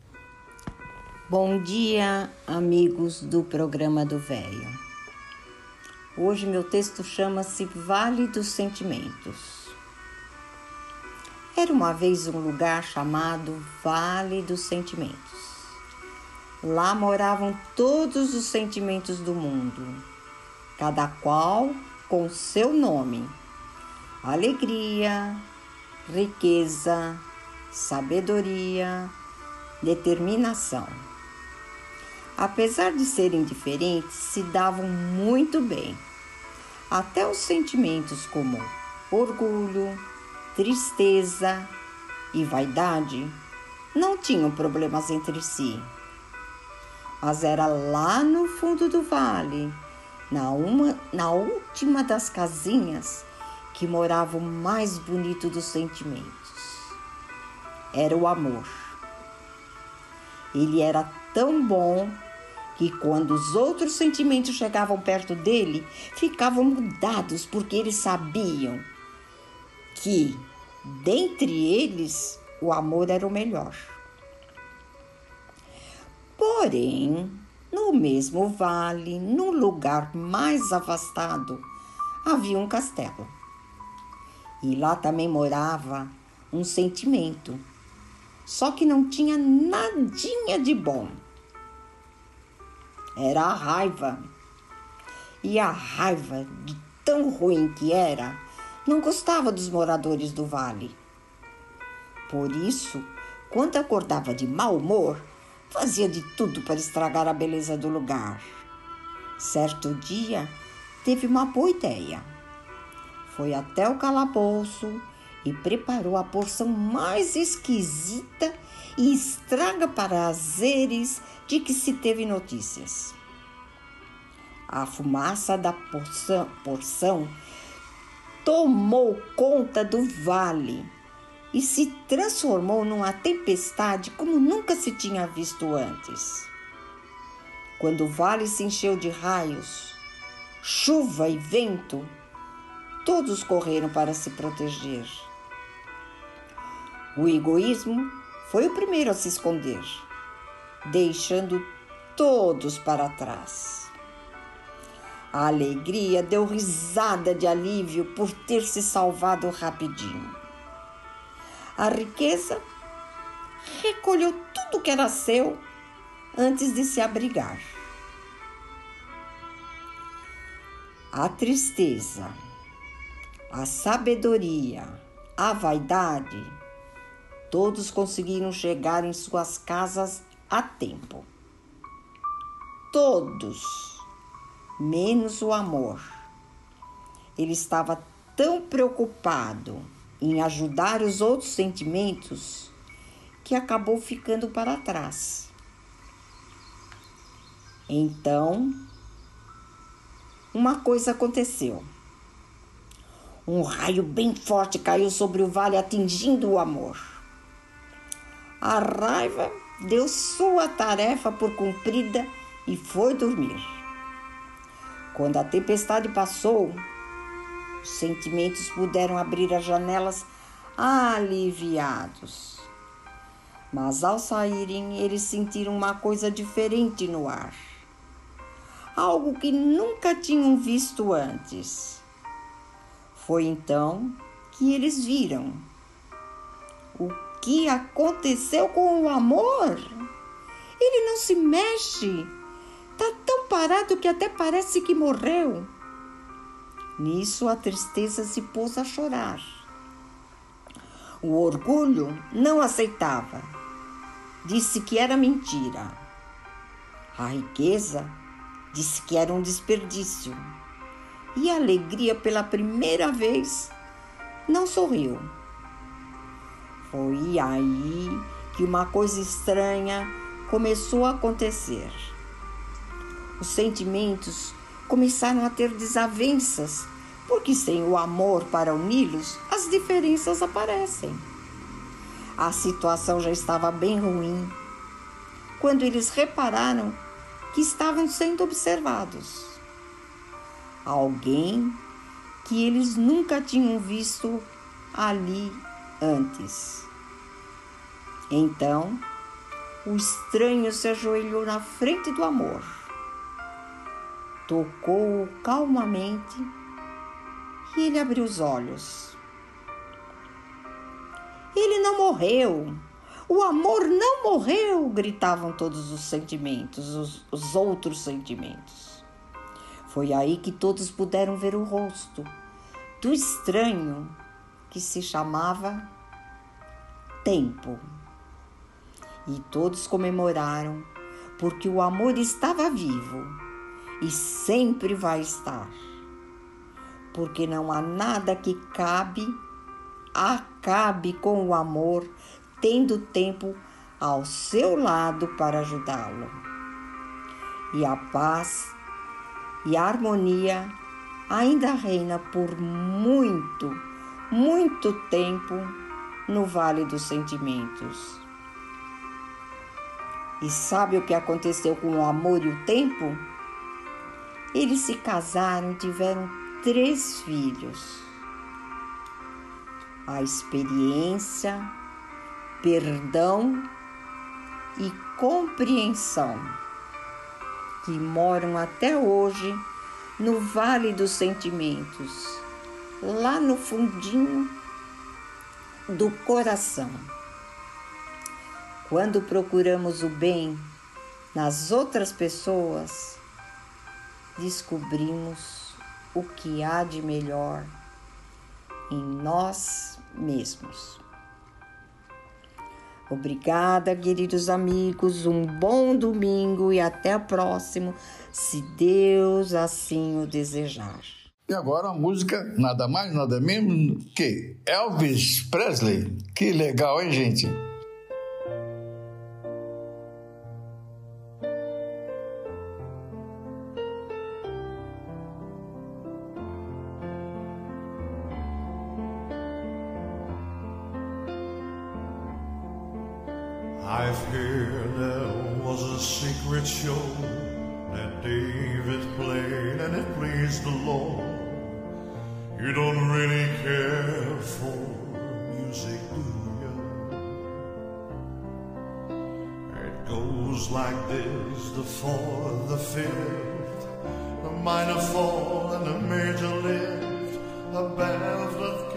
Bom dia, amigos do programa do Velho. Hoje meu texto chama-se Vale dos Sentimentos. Era uma vez um lugar chamado Vale dos Sentimentos. Lá moravam todos os sentimentos do mundo, cada qual com seu nome: alegria, riqueza, sabedoria, determinação. Apesar de serem diferentes, se davam muito bem. Até os sentimentos como orgulho, tristeza e vaidade não tinham problemas entre si. Mas era lá no fundo do vale, na, uma, na última das casinhas, que morava o mais bonito dos sentimentos. Era o amor. Ele era tão bom que quando os outros sentimentos chegavam perto dele, ficavam mudados porque eles sabiam que, dentre eles, o amor era o melhor. Porém, no mesmo vale, num lugar mais afastado, havia um castelo. E lá também morava um sentimento, só que não tinha nadinha de bom. Era a raiva. E a raiva, de tão ruim que era, não gostava dos moradores do vale. Por isso, quando acordava de mau humor, fazia de tudo para estragar a beleza do lugar. Certo dia, teve uma boa ideia. Foi até o calabouço e preparou a porção mais esquisita e estraga prazeres de que se teve notícias. A fumaça da porção, porção tomou conta do vale e se transformou numa tempestade como nunca se tinha visto antes. Quando o vale se encheu de raios, chuva e vento, todos correram para se proteger. O egoísmo foi o primeiro a se esconder, deixando todos para trás. A alegria deu risada de alívio por ter se salvado rapidinho. A riqueza recolheu tudo que era seu antes de se abrigar. A tristeza, a sabedoria, a vaidade, todos conseguiram chegar em suas casas a tempo. Todos, menos o amor. Ele estava tão preocupado em ajudar os outros sentimentos que acabou ficando para trás. Então, uma coisa aconteceu. Um raio bem forte caiu sobre o vale, atingindo o amor. A raiva deu sua tarefa por cumprida e foi dormir. Quando a tempestade passou, os sentimentos puderam abrir as janelas aliviados. Mas ao saírem, eles sentiram uma coisa diferente no ar. Algo que nunca tinham visto antes. Foi então que eles viram o que aconteceu com o amor. Ele não se mexe, tá tão parado que até parece que morreu. Nisso a tristeza se pôs a chorar. O orgulho não aceitava. Disse que era mentira. A riqueza disse que era um desperdício e alegria pela primeira vez não sorriu. Foi aí que uma coisa estranha começou a acontecer. Os sentimentos começaram a ter desavenças, porque sem o amor para uni-los, as diferenças aparecem. A situação já estava bem ruim quando eles repararam que estavam sendo observados alguém que eles nunca tinham visto ali antes. Então, o estranho se ajoelhou na frente do amor, tocou-o calmamente e ele abriu os olhos. Ele não morreu. O amor não morreu, gritavam todos os sentimentos, os, os outros sentimentos. Foi aí que todos puderam ver o rosto do estranho que se chamava Tempo. E todos comemoraram, porque o amor estava vivo e sempre vai estar. Porque não há nada que cabe, acabe com o amor, tendo tempo ao seu lado para ajudá-lo. E a paz e a harmonia ainda reina por muito, muito tempo no Vale dos Sentimentos. E sabe o que aconteceu com o amor e o tempo? Eles se casaram e tiveram três filhos. A experiência, perdão e compreensão que moram até hoje no Vale dos Sentimentos, lá no fundinho do coração. Quando procuramos o bem nas outras pessoas, descobrimos o que há de melhor em nós mesmos. Obrigada, queridos amigos. Um bom domingo e até o próximo, se Deus assim o desejar. E agora a música, nada mais, nada menos que Elvis Presley. Que legal, hein, gente? Secret show that David played and it pleased the Lord. You don't really care for music, do you? It goes like this the fourth, the fifth, the minor fall and the major lift, a band of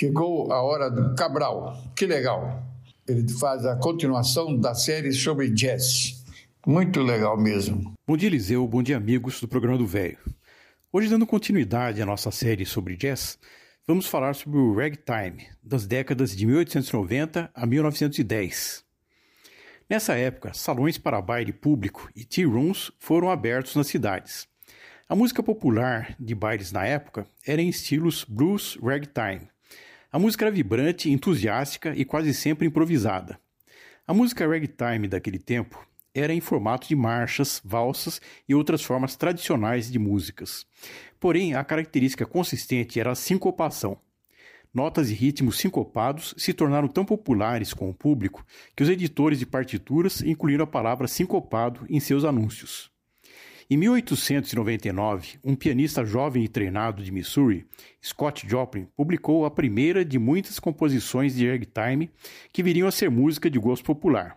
Chegou a hora do Cabral. Que legal. Ele faz a continuação da série sobre jazz. Muito legal mesmo. Bom dia, Eliseu. Bom dia, amigos do programa do Velho. Hoje, dando continuidade à nossa série sobre jazz, vamos falar sobre o ragtime, das décadas de 1890 a 1910. Nessa época, salões para baile público e tea rooms foram abertos nas cidades. A música popular de bailes na época era em estilos blues ragtime. A música era vibrante, entusiástica e quase sempre improvisada. A música ragtime daquele tempo era em formato de marchas, valsas e outras formas tradicionais de músicas. Porém, a característica consistente era a sincopação. Notas e ritmos sincopados se tornaram tão populares com o público que os editores de partituras incluíram a palavra sincopado em seus anúncios. Em 1899, um pianista jovem e treinado de Missouri, Scott Joplin, publicou a primeira de muitas composições de ragtime que viriam a ser música de gosto popular.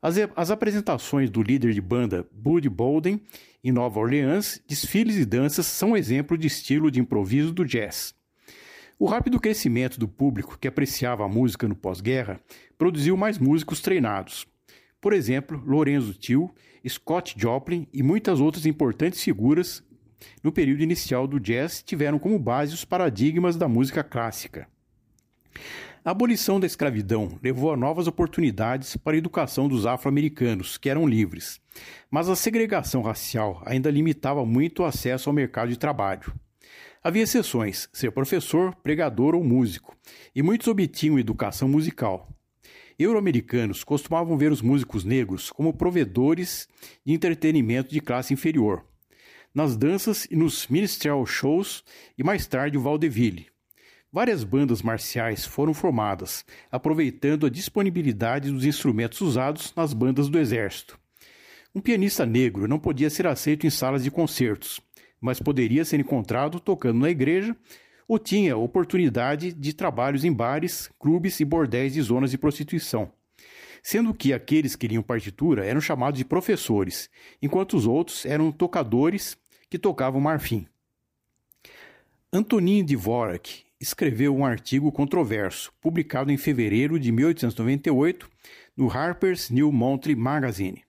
As, as apresentações do líder de banda Buddy Bolden em Nova Orleans, desfiles e danças são exemplo de estilo de improviso do jazz. O rápido crescimento do público que apreciava a música no pós-guerra produziu mais músicos treinados. Por exemplo, Lorenzo Tio, Scott Joplin e muitas outras importantes figuras no período inicial do jazz tiveram como base os paradigmas da música clássica. A abolição da escravidão levou a novas oportunidades para a educação dos afro-americanos, que eram livres, mas a segregação racial ainda limitava muito o acesso ao mercado de trabalho. Havia exceções, ser professor, pregador ou músico, e muitos obtinham educação musical. Euro-americanos costumavam ver os músicos negros como provedores de entretenimento de classe inferior, nas danças e nos minstrel shows e mais tarde o vaudeville. Várias bandas marciais foram formadas, aproveitando a disponibilidade dos instrumentos usados nas bandas do exército. Um pianista negro não podia ser aceito em salas de concertos, mas poderia ser encontrado tocando na igreja ou tinha oportunidade de trabalhos em bares, clubes e bordéis de zonas de prostituição. Sendo que aqueles que liam partitura eram chamados de professores, enquanto os outros eram tocadores que tocavam marfim. Antonin Dvorak escreveu um artigo controverso, publicado em fevereiro de 1898 no Harper's New Monthly Magazine,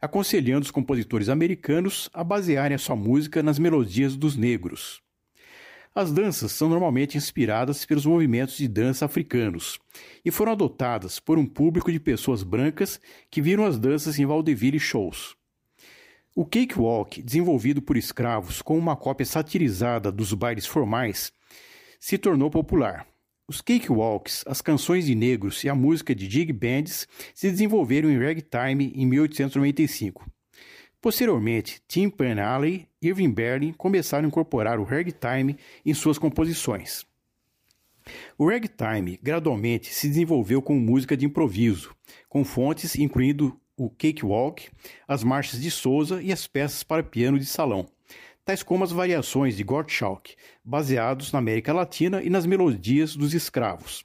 aconselhando os compositores americanos a basearem a sua música nas melodias dos negros. As danças são normalmente inspiradas pelos movimentos de dança africanos e foram adotadas por um público de pessoas brancas que viram as danças em vaudeville shows. O cakewalk, desenvolvido por escravos como uma cópia satirizada dos bailes formais, se tornou popular. Os cakewalks, as canções de negros e a música de jig bands se desenvolveram em ragtime em 1895. Posteriormente, Tim Panalley e Irving Berlin começaram a incorporar o ragtime em suas composições. O ragtime gradualmente se desenvolveu como música de improviso, com fontes incluindo o cakewalk, as marchas de Souza e as peças para piano de salão, tais como as variações de Gottschalk, baseados na América Latina e nas melodias dos escravos.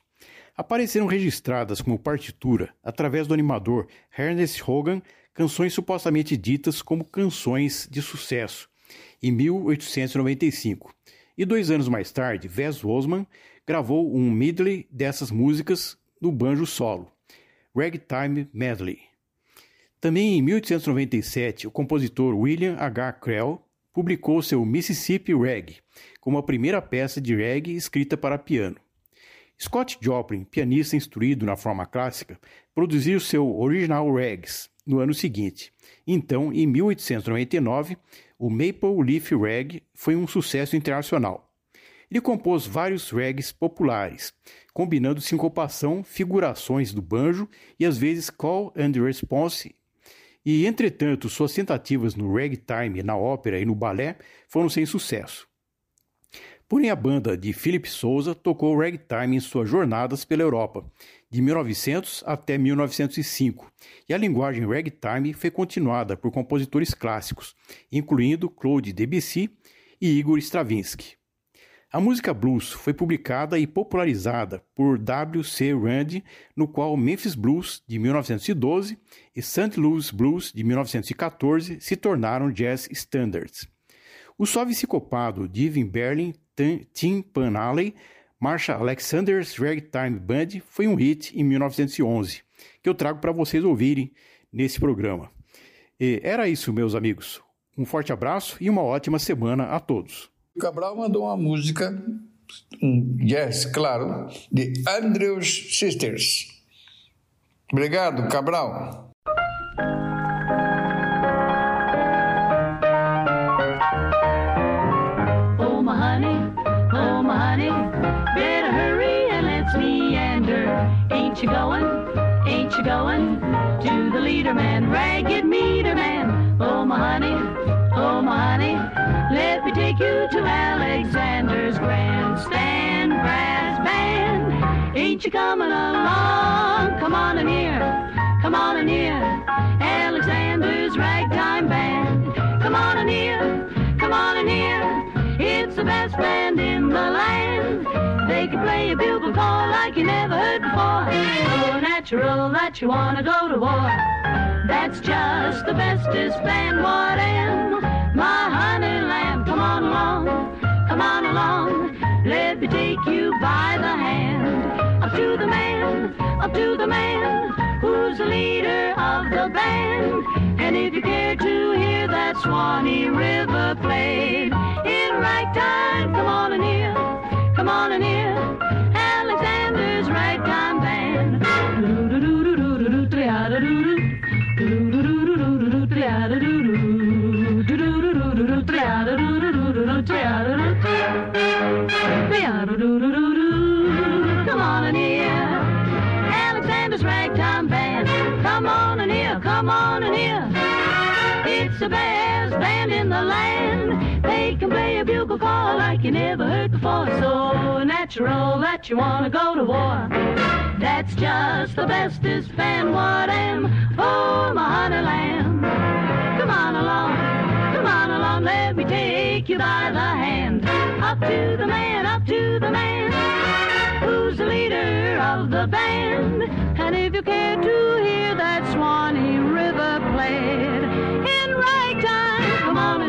Apareceram registradas como partitura, através do animador Ernest Hogan, canções supostamente ditas como canções de sucesso, em 1895. E dois anos mais tarde, Wes Osman gravou um medley dessas músicas no banjo solo, Ragtime Medley. Também em 1897, o compositor William H. Creel publicou seu Mississippi Rag, como a primeira peça de reggae escrita para piano. Scott Joplin, pianista instruído na forma clássica, produziu seu Original Rags no ano seguinte. Então, em 1899, o Maple Leaf Rag foi um sucesso internacional. Ele compôs vários rags populares, combinando sincopação, figurações do banjo e às vezes call and response e, entretanto, suas tentativas no ragtime, na ópera e no balé foram sem sucesso. Porém, a banda de Philip Souza tocou ragtime em suas jornadas pela Europa, de 1900 até 1905, e a linguagem ragtime foi continuada por compositores clássicos, incluindo Claude Debussy e Igor Stravinsky. A música blues foi publicada e popularizada por W. C. Rand, no qual Memphis Blues, de 1912, e St. Louis Blues, de 1914, se tornaram jazz standards. O suave psicopado de Berlin, Tim Panalley, Marcia Alexander's Ragtime Band foi um hit em 1911, que eu trago para vocês ouvirem nesse programa. E era isso, meus amigos. Um forte abraço e uma ótima semana a todos. Cabral mandou uma música, um jazz, claro, de Andrews Sisters. Obrigado, Cabral. Ain't you going, ain't you going to the leader man, ragged meter man? Oh, my honey, oh, my honey, let me take you to Alexander's grandstand brass band. Ain't you coming along? Come on in here, come on in here, Alexander's ragtime band. Come on in here, come on in here. It's the best band in the land. They can play a bugle call like you never heard before. So natural that you wanna go to war. That's just the bestest band what am. My honey lamb, come on along, come on along. Let me take you by the hand. Up to the man, up to the man, who's the leader of the band. And if you care to hear that Swanee River played in ragtime, come on in here, come on in here. Alexander's ragtime band. Come on in here, Alexander's ragtime band. Come on in here, come on in here. It's the best band in the land. They can play a bugle call like you never heard before. So natural that you wanna go to war. That's just the bestest band what am. Oh, my honey lamb. Come on along, come on along, let me take you by the hand. Up to the man, up to the man, who's the leader of the band. And if you care to hear that Swanee River played in come on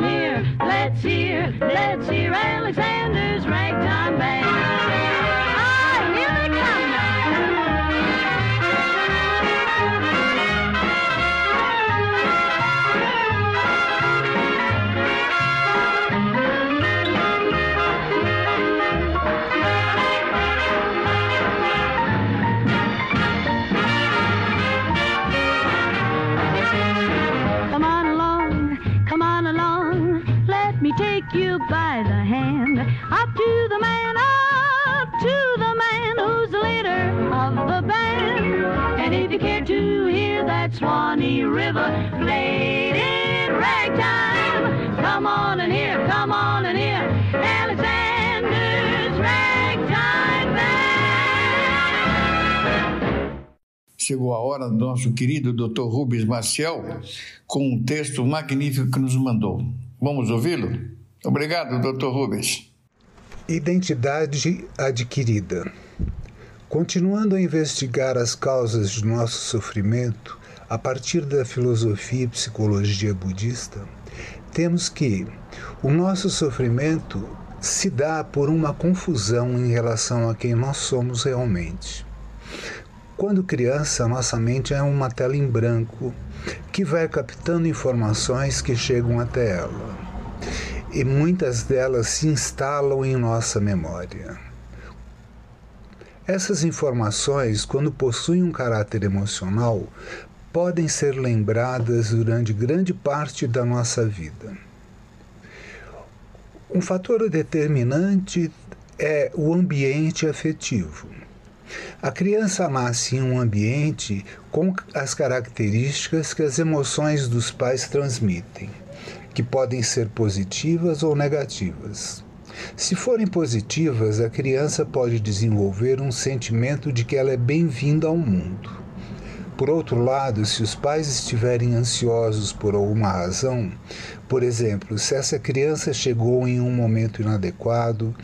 let's hear, let's hear Alexander's ragtime band. Chegou a hora do nosso querido Dr. Rubens Maciel com um texto magnífico que nos mandou. Vamos ouvi-lo? Obrigado, Dr. Rubens. Identidade adquirida. Continuando a investigar as causas de nosso sofrimento a partir da filosofia e psicologia budista, temos que o nosso sofrimento se dá por uma confusão em relação a quem nós somos realmente. Quando criança, nossa mente é uma tela em branco que vai captando informações que chegam até ela. E muitas delas se instalam em nossa memória. Essas informações, quando possuem um caráter emocional, podem ser lembradas durante grande parte da nossa vida. Um fator determinante é o ambiente afetivo. A criança nasce em um ambiente com as características que as emoções dos pais transmitem, que podem ser positivas ou negativas. Se forem positivas, a criança pode desenvolver um sentimento de que ela é bem-vinda ao mundo. Por outro lado, se os pais estiverem ansiosos por alguma razão, por exemplo, se essa criança chegou em um momento inadequado,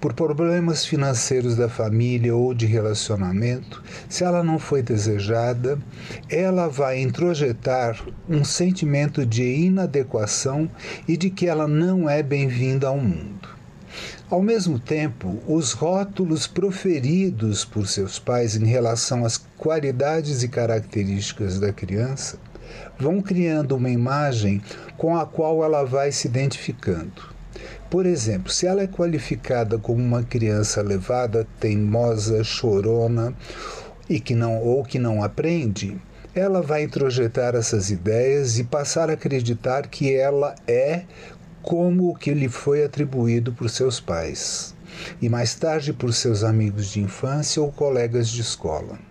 por problemas financeiros da família ou de relacionamento, se ela não foi desejada, ela vai introjetar um sentimento de inadequação e de que ela não é bem-vinda ao mundo. Ao mesmo tempo, os rótulos proferidos por seus pais em relação às qualidades e características da criança vão criando uma imagem com a qual ela vai se identificando. Por exemplo, se ela é qualificada como uma criança levada, teimosa, chorona e que não ou que não aprende, ela vai introjetar essas ideias e passar a acreditar que ela é como o que lhe foi atribuído por seus pais e mais tarde por seus amigos de infância ou colegas de escola.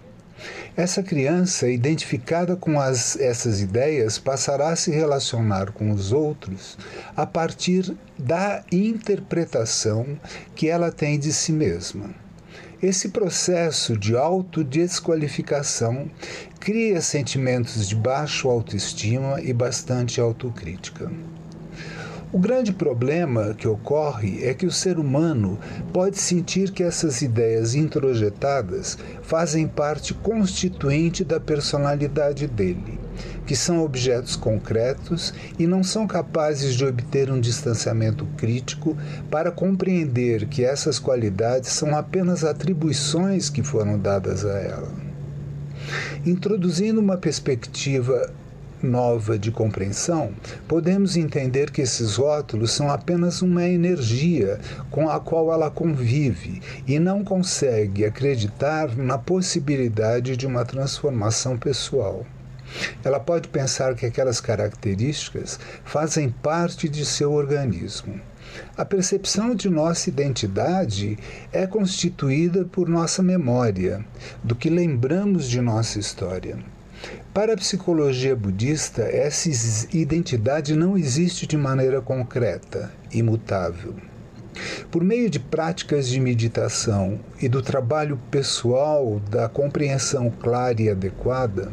Essa criança, identificada com as, essas ideias, passará a se relacionar com os outros a partir da interpretação que ela tem de si mesma. Esse processo de autodesqualificação cria sentimentos de baixa autoestima e bastante autocrítica. O grande problema que ocorre é que o ser humano pode sentir que essas ideias introjetadas fazem parte constituinte da personalidade dele, que são objetos concretos e não são capazes de obter um distanciamento crítico para compreender que essas qualidades são apenas atribuições que foram dadas a ela. Introduzindo uma perspectiva nova de compreensão, podemos entender que esses rótulos são apenas uma energia com a qual ela convive e não consegue acreditar na possibilidade de uma transformação pessoal. Ela pode pensar que aquelas características fazem parte de seu organismo. A percepção de nossa identidade é constituída por nossa memória, do que lembramos de nossa história. Para a psicologia budista, essa identidade não existe de maneira concreta, imutável. Por meio de práticas de meditação e do trabalho pessoal da compreensão clara e adequada,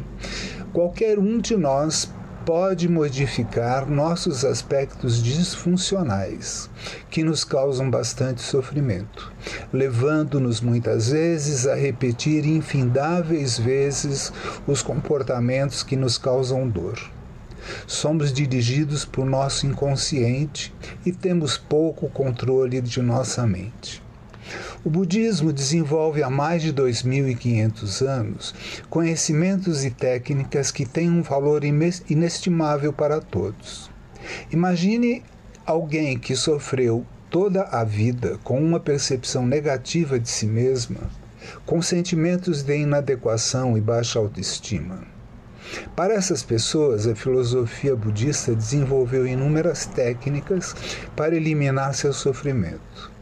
qualquer um de nós pode modificar nossos aspectos disfuncionais, que nos causam bastante sofrimento, levando-nos muitas vezes a repetir infindáveis vezes os comportamentos que nos causam dor. Somos dirigidos por nosso inconsciente e temos pouco controle de nossa mente. O budismo desenvolve há mais de 2.500 anos conhecimentos e técnicas que têm um valor inestimável para todos. Imagine alguém que sofreu toda a vida com uma percepção negativa de si mesma, com sentimentos de inadequação e baixa autoestima. Para essas pessoas, a filosofia budista desenvolveu inúmeras técnicas para eliminar seu sofrimento.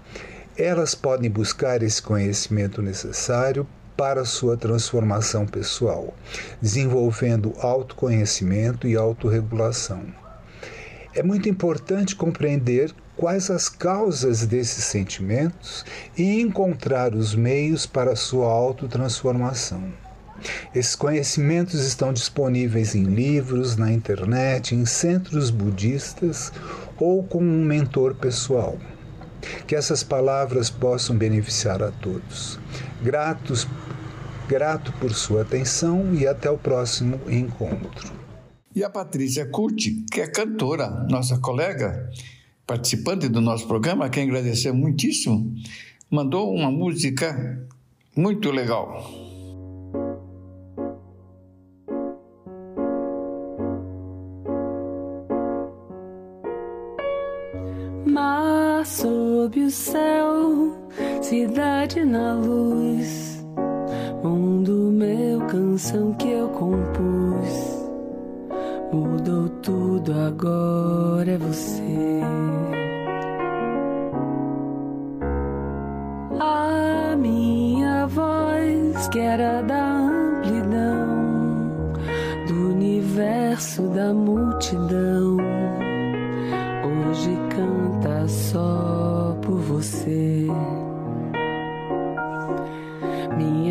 Elas podem buscar esse conhecimento necessário para sua transformação pessoal, desenvolvendo autoconhecimento e autorregulação. É muito importante compreender quais as causas desses sentimentos e encontrar os meios para sua autotransformação. Esses conhecimentos estão disponíveis em livros, na internet, em centros budistas ou com um mentor pessoal. Que essas palavras possam beneficiar a todos. Gratos, grato por sua atenção e até o próximo encontro. E a Patrícia Curti, que é cantora, nossa colega, participante do nosso programa, a quem agradecer muitíssimo, mandou uma música muito legal. Sob o céu, cidade na luz, mundo meu, canção que eu compus. Mudou tudo, agora é você. A minha voz, que era da amplidão do universo da multidão, hoje canta só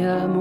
Minha mulher,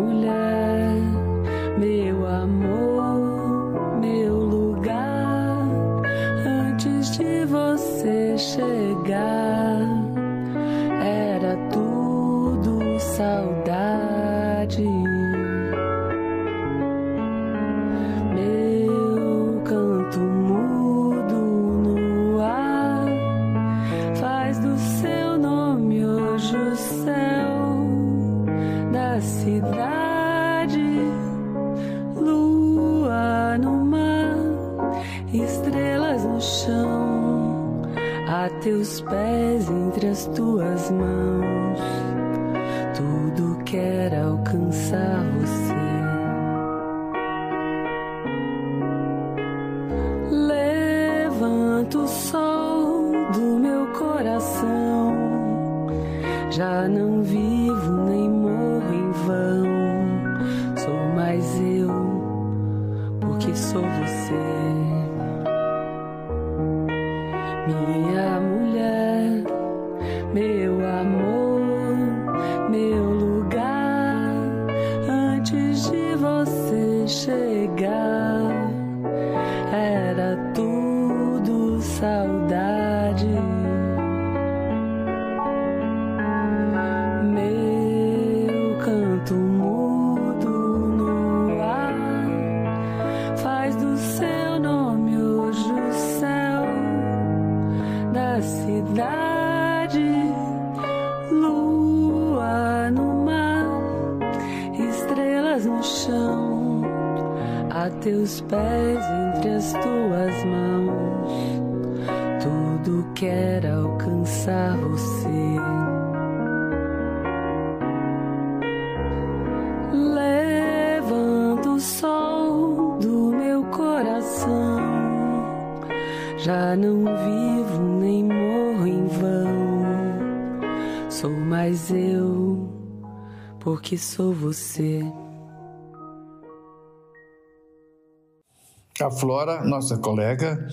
Flora, nossa colega,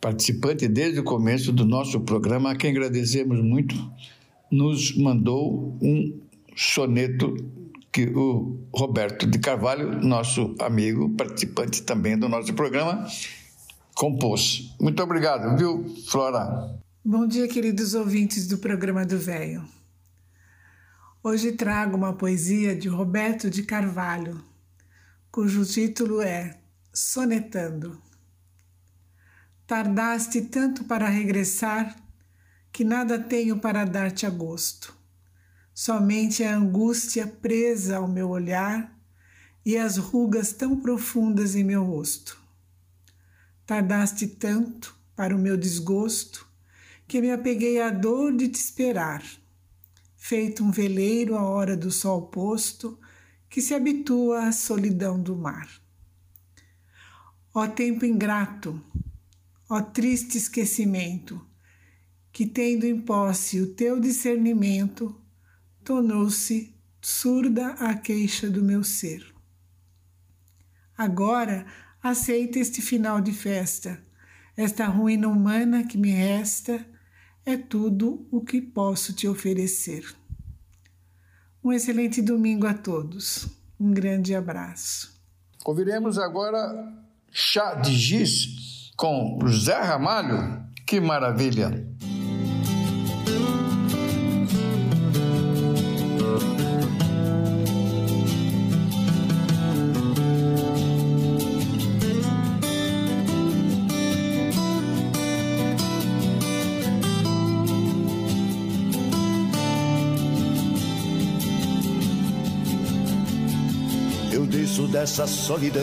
participante desde o começo do nosso programa, a quem agradecemos muito, nos mandou um soneto que o Roberto de Carvalho, nosso amigo, participante também do nosso programa, compôs. Muito obrigado, viu, Flora? Bom dia, queridos ouvintes do programa do Véio. Hoje trago uma poesia de Roberto de Carvalho, cujo título é Sonetando. Tardaste tanto para regressar que nada tenho para dar-te a gosto. Somente a angústia presa ao meu olhar e as rugas tão profundas em meu rosto. Tardaste tanto para o meu desgosto que me apeguei à dor de te esperar, feito um veleiro à hora do sol posto que se habitua à solidão do mar. Ó tempo ingrato, ó triste esquecimento, que tendo em posse o teu discernimento, tornou-se surda a queixa do meu ser. Agora aceita este final de festa, esta ruína humana que me resta, é tudo o que posso te oferecer. Um excelente domingo a todos. Um grande abraço. Ouviremos agora Chá de Giz com José Ramalho. Que maravilha! Eu desço dessa solidão,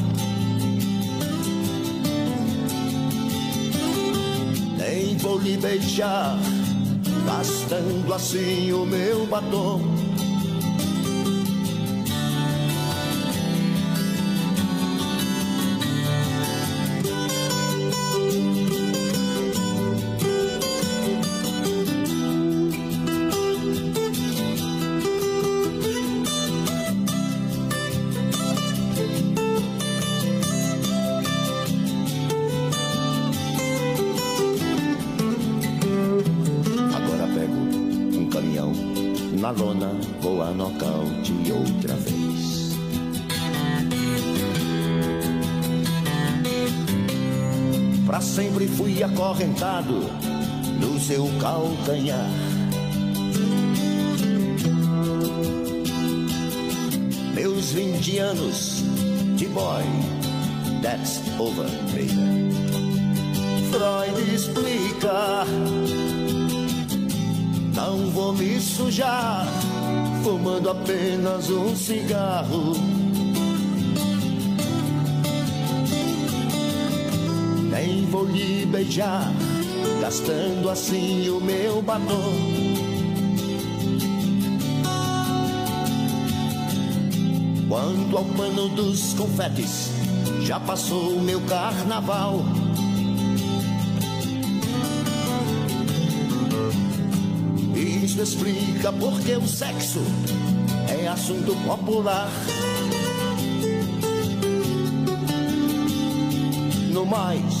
lhe beijar, gastando assim o meu batom. Calcanhar. Meus 20 anos de boy, that's over, baby. Freud explica. Não vou me sujar, fumando apenas um cigarro. Nem vou lhe beijar, gastando assim o meu batom. Quanto ao pano dos confetes, já passou o meu carnaval. Isso explica porque o sexo é assunto popular. No mais,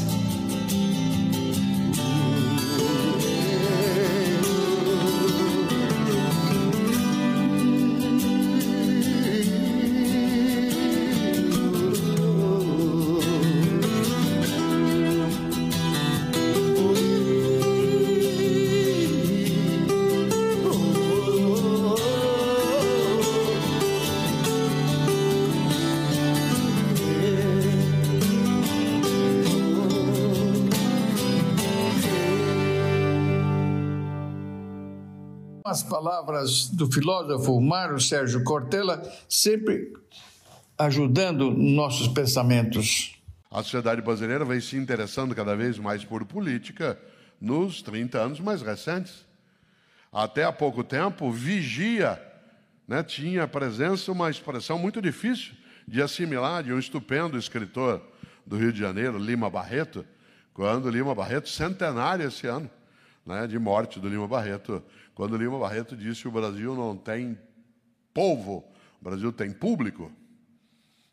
As palavras do filósofo Mário Sérgio Cortella sempre ajudando nossos pensamentos. A sociedade brasileira vem se interessando cada vez mais por política nos 30 anos mais recentes. Até há pouco tempo, vigia né, tinha presença uma expressão muito difícil de assimilar de um estupendo escritor do Rio de Janeiro, Lima Barreto, quando Lima Barreto, centenário esse ano, né, de morte do Lima Barreto, quando Lima Barreto disse que o Brasil não tem povo, o Brasil tem público.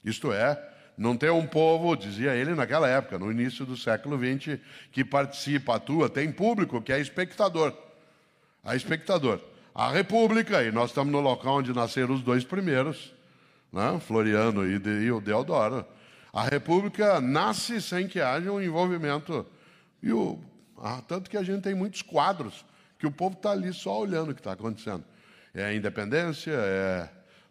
Isto é, não tem um povo, dizia ele naquela época, no início do século XX, que participa, atua, tem público, que é espectador. A espectador. A República, e nós estamos no local onde nasceram os dois primeiros, né? Floriano e, de, e o Deodoro. A República nasce sem que haja um envolvimento. E o, ah, tanto que a gente tem muitos quadros que o povo está ali só olhando o que está acontecendo. É a independência, é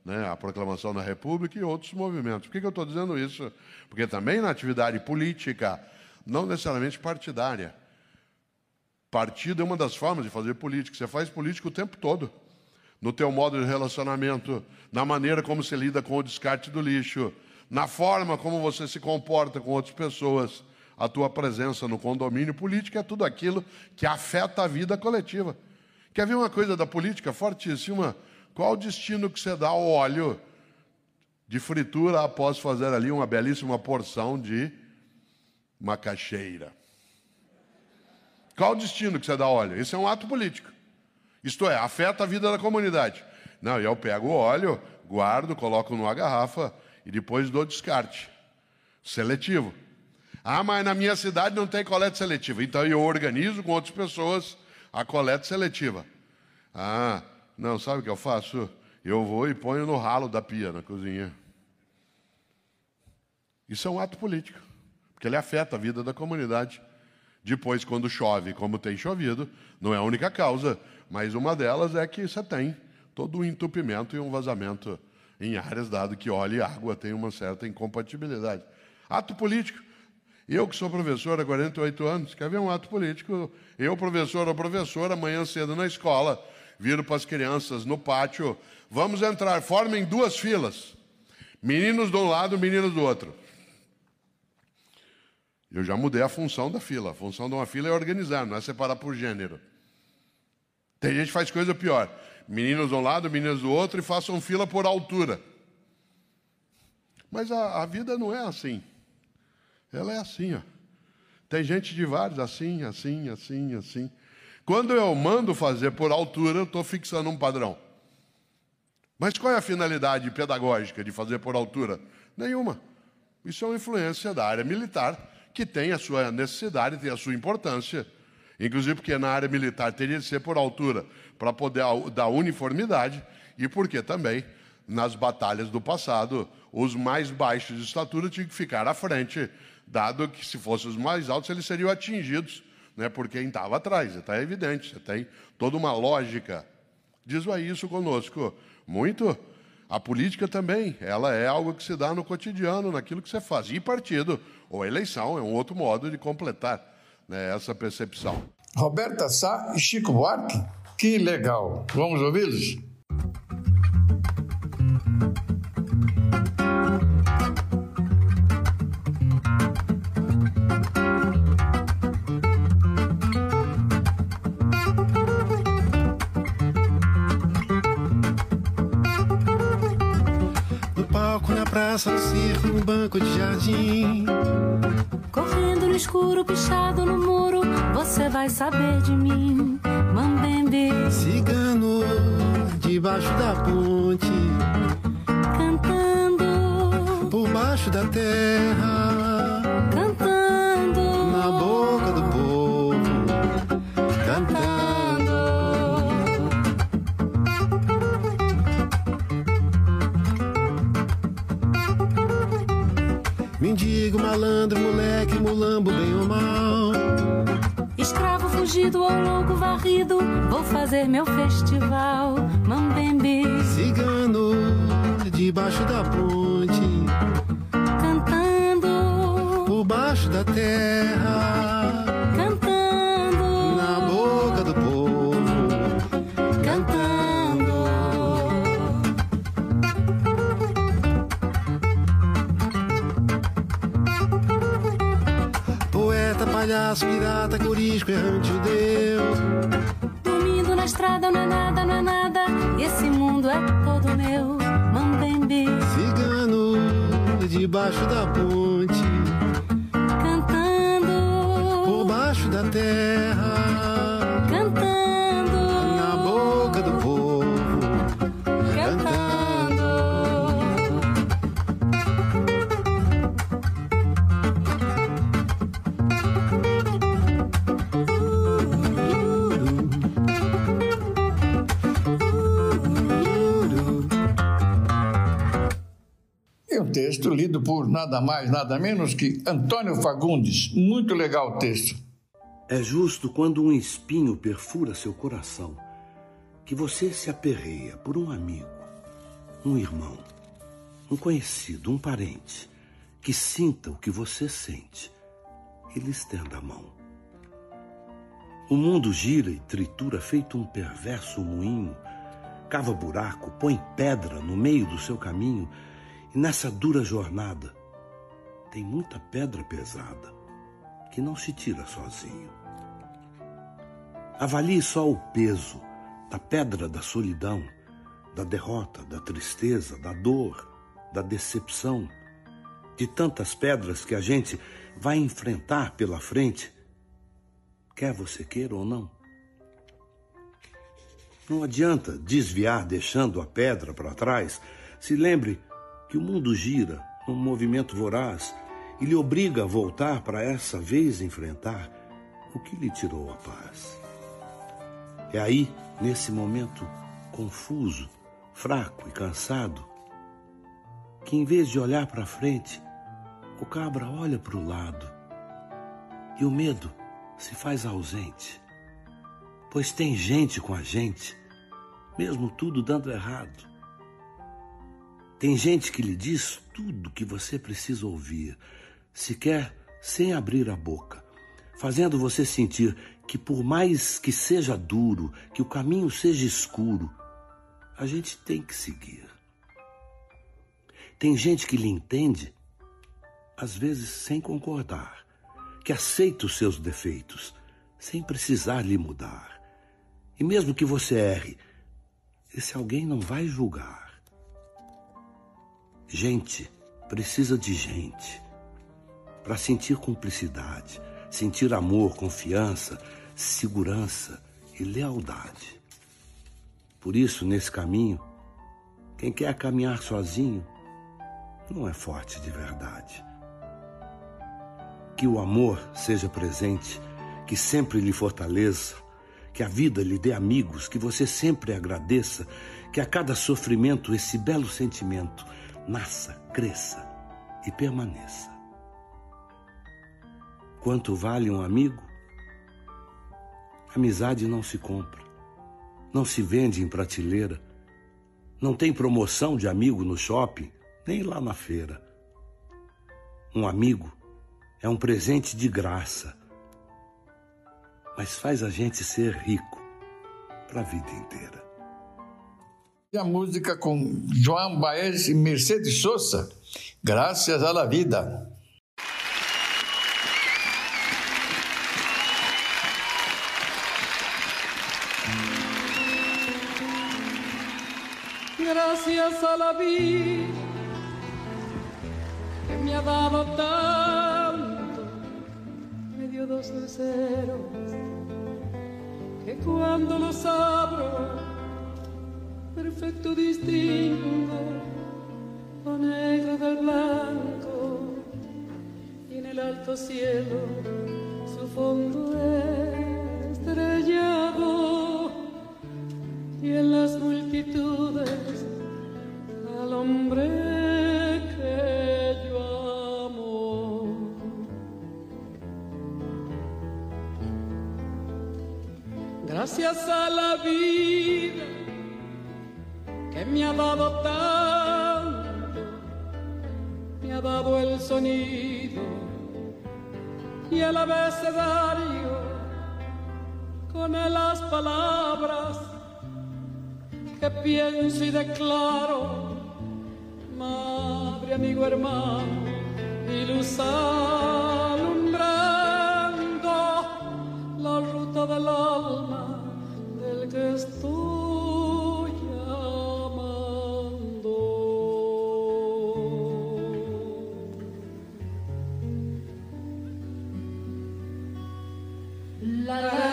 né, a proclamação da República e outros movimentos. Por que, que eu estou dizendo isso? Porque também na atividade política, não necessariamente partidária, partido é uma das formas de fazer política. Você faz política o tempo todo. No teu modo de relacionamento, na maneira como você lida com o descarte do lixo, na forma como você se comporta com outras pessoas, a tua presença no condomínio político é tudo aquilo que afeta a vida coletiva. Quer ver uma coisa da política fortíssima? Qual o destino que você dá ao óleo de fritura após fazer ali uma belíssima porção de macaxeira? Qual o destino que você dá óleo? Esse é um ato político. Isto é, afeta a vida da comunidade. Não, eu pego o óleo, guardo, coloco numa garrafa e depois dou descarte. Seletivo. Ah, mas na minha cidade não tem coleta seletiva. Então eu organizo com outras pessoas a coleta seletiva. Ah, não, sabe o que eu faço? Eu vou e ponho no ralo da pia na cozinha. Isso é um ato político, porque ele afeta a vida da comunidade. Depois, quando chove, como tem chovido, não é a única causa, mas uma delas é que você tem todo um entupimento e um vazamento em áreas, dado que óleo e água têm uma certa incompatibilidade. Ato político. Eu que sou professor há 48 anos, quer ver um ato político? Eu, professor ou professora, amanhã cedo na escola, viro para as crianças no pátio, vamos entrar, formem duas filas. Meninos de um lado, meninos do outro. Eu já mudei a função da fila. A função de uma fila é organizar, não é separar por gênero. Tem gente que faz coisa pior. Meninos de um lado, meninas do outro, e façam fila por altura. Mas a, a vida não é assim. Ela é assim, ó. Tem gente de vários, assim, assim, assim, assim. Quando eu mando fazer por altura, eu estou fixando um padrão. Mas qual é a finalidade pedagógica de fazer por altura? Nenhuma. Isso é uma influência da área militar, que tem a sua necessidade, tem a sua importância. Inclusive porque na área militar teria de ser por altura, para poder dar uniformidade, e porque também, nas batalhas do passado, os mais baixos de estatura tinham que ficar à frente, dado que se fossem os mais altos, eles seriam atingidos né, por quem estava atrás. Está evidente, você tem toda uma lógica. Diz isso conosco. Muito. A política também, ela é algo que se dá no cotidiano, naquilo que você faz. E partido, ou eleição, é um outro modo de completar né, essa percepção. Roberta Sá e Chico Buarque, que legal. Vamos ouvi-los? Praça, no circo, no banco de jardim. Correndo no escuro, pichado no muro, você vai saber de mim, Mambembe. Cigano, debaixo da ponte, cantando por baixo da terra, malandro, moleque, mulambo, bem ou mal. Escravo fugido ou louco varrido, vou fazer meu festival, Mambembe. Cigano, debaixo da ponte, cantando por baixo da terra, palhaço, pirata, corisco, errante, judeu. Dormindo na estrada não é nada, não é nada. Esse mundo é todo meu. Mambembe. Cigano, debaixo da ponte. Cantando. Por baixo da terra. Texto lido por nada mais, nada menos que Antônio Fagundes. Muito legal o texto. É justo quando um espinho perfura seu coração que você se aperreia por um amigo, um irmão, um conhecido, um parente que sinta o que você sente e lhe estenda a mão. O mundo gira e tritura feito um perverso moinho, cava buraco, põe pedra no meio do seu caminho nessa dura jornada tem muita pedra pesada que não se tira sozinho. Avalie só o peso da pedra da solidão, da derrota, da tristeza, da dor, da decepção, de tantas pedras que a gente vai enfrentar pela frente, quer você queira ou não. Não adianta desviar deixando a pedra para trás. Se lembre que o mundo gira num movimento voraz e lhe obriga a voltar para essa vez enfrentar o que lhe tirou a paz. É aí, nesse momento confuso, fraco e cansado, que em vez de olhar para frente, o cabra olha para o lado e o medo se faz ausente, pois tem gente com a gente, mesmo tudo dando errado. Tem gente que lhe diz tudo que você precisa ouvir, sequer sem abrir a boca, fazendo você sentir que, por mais que seja duro, que o caminho seja escuro, a gente tem que seguir. Tem gente que lhe entende, às vezes sem concordar, que aceita os seus defeitos, sem precisar lhe mudar. E mesmo que você erre, esse alguém não vai julgar. Gente precisa de gente para sentir cumplicidade, sentir amor, confiança, segurança e lealdade. Por isso, nesse caminho, quem quer caminhar sozinho não é forte de verdade. Que o amor seja presente, que sempre lhe fortaleça, que a vida lhe dê amigos, que você sempre agradeça, que a cada sofrimento esse belo sentimento nasça, cresça e permaneça. Quanto vale um amigo? Amizade não se compra, não se vende em prateleira, não tem promoção de amigo no shopping, nem lá na feira. Um amigo é um presente de graça, mas faz a gente ser rico para a vida inteira. A música com João Baez e Mercedes Sosa, Graças à Vida. Gracias a la vida que me ha dado tanto, me dio dos luceros que cuando los abro, perfecto distingo lo negro del blanco y en el alto cielo su fondo estrellado y en las multitudes al hombre que yo amo. Gracias a la vida que me ha dado tanto, me ha dado el sonido y el abecedario con las palabras que pienso y declaro, madre, amigo, hermano, y alumbrando la ruta del alma del que estoy. la la.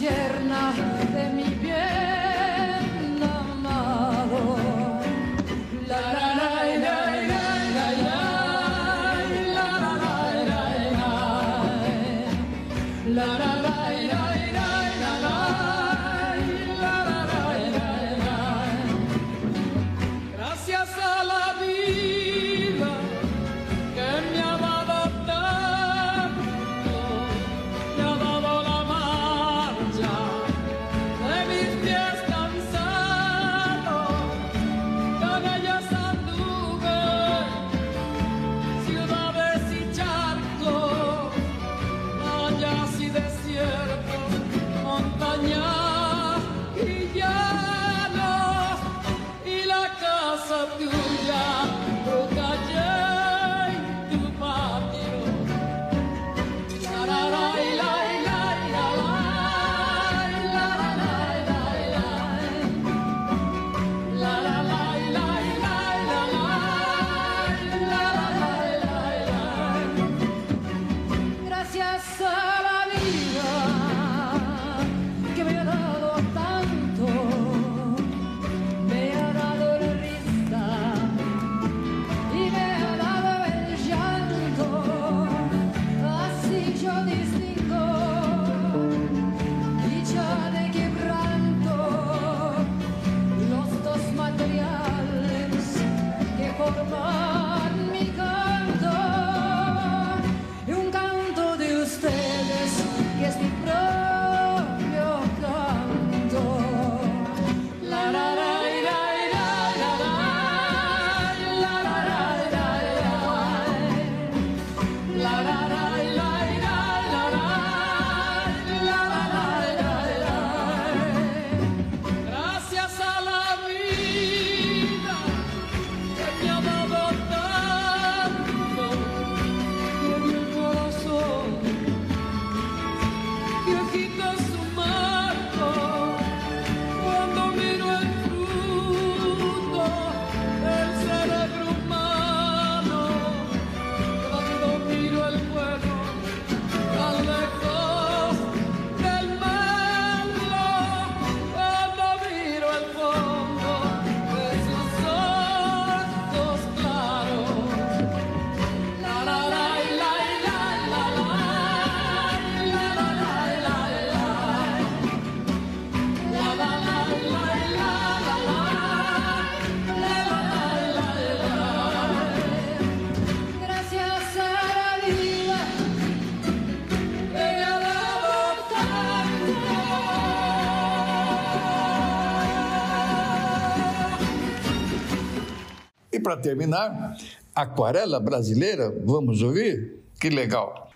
yerna de mi bien. para terminar, aquarela brasileira, vamos ouvir? Que legal!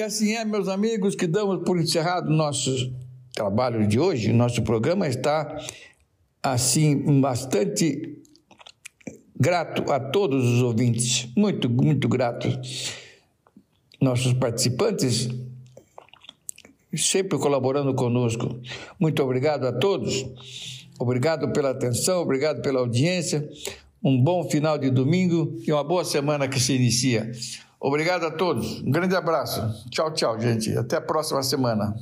E assim é, meus amigos, que damos por encerrado nosso trabalho de hoje. Nosso programa está, assim, bastante grato a todos os ouvintes, muito, muito grato. Nossos participantes sempre colaborando conosco. Muito obrigado a todos. Obrigado pela atenção, obrigado pela audiência. Um bom final de domingo e uma boa semana que se inicia. Obrigado a todos. Um grande abraço. Tchau, tchau, gente. Até a próxima semana.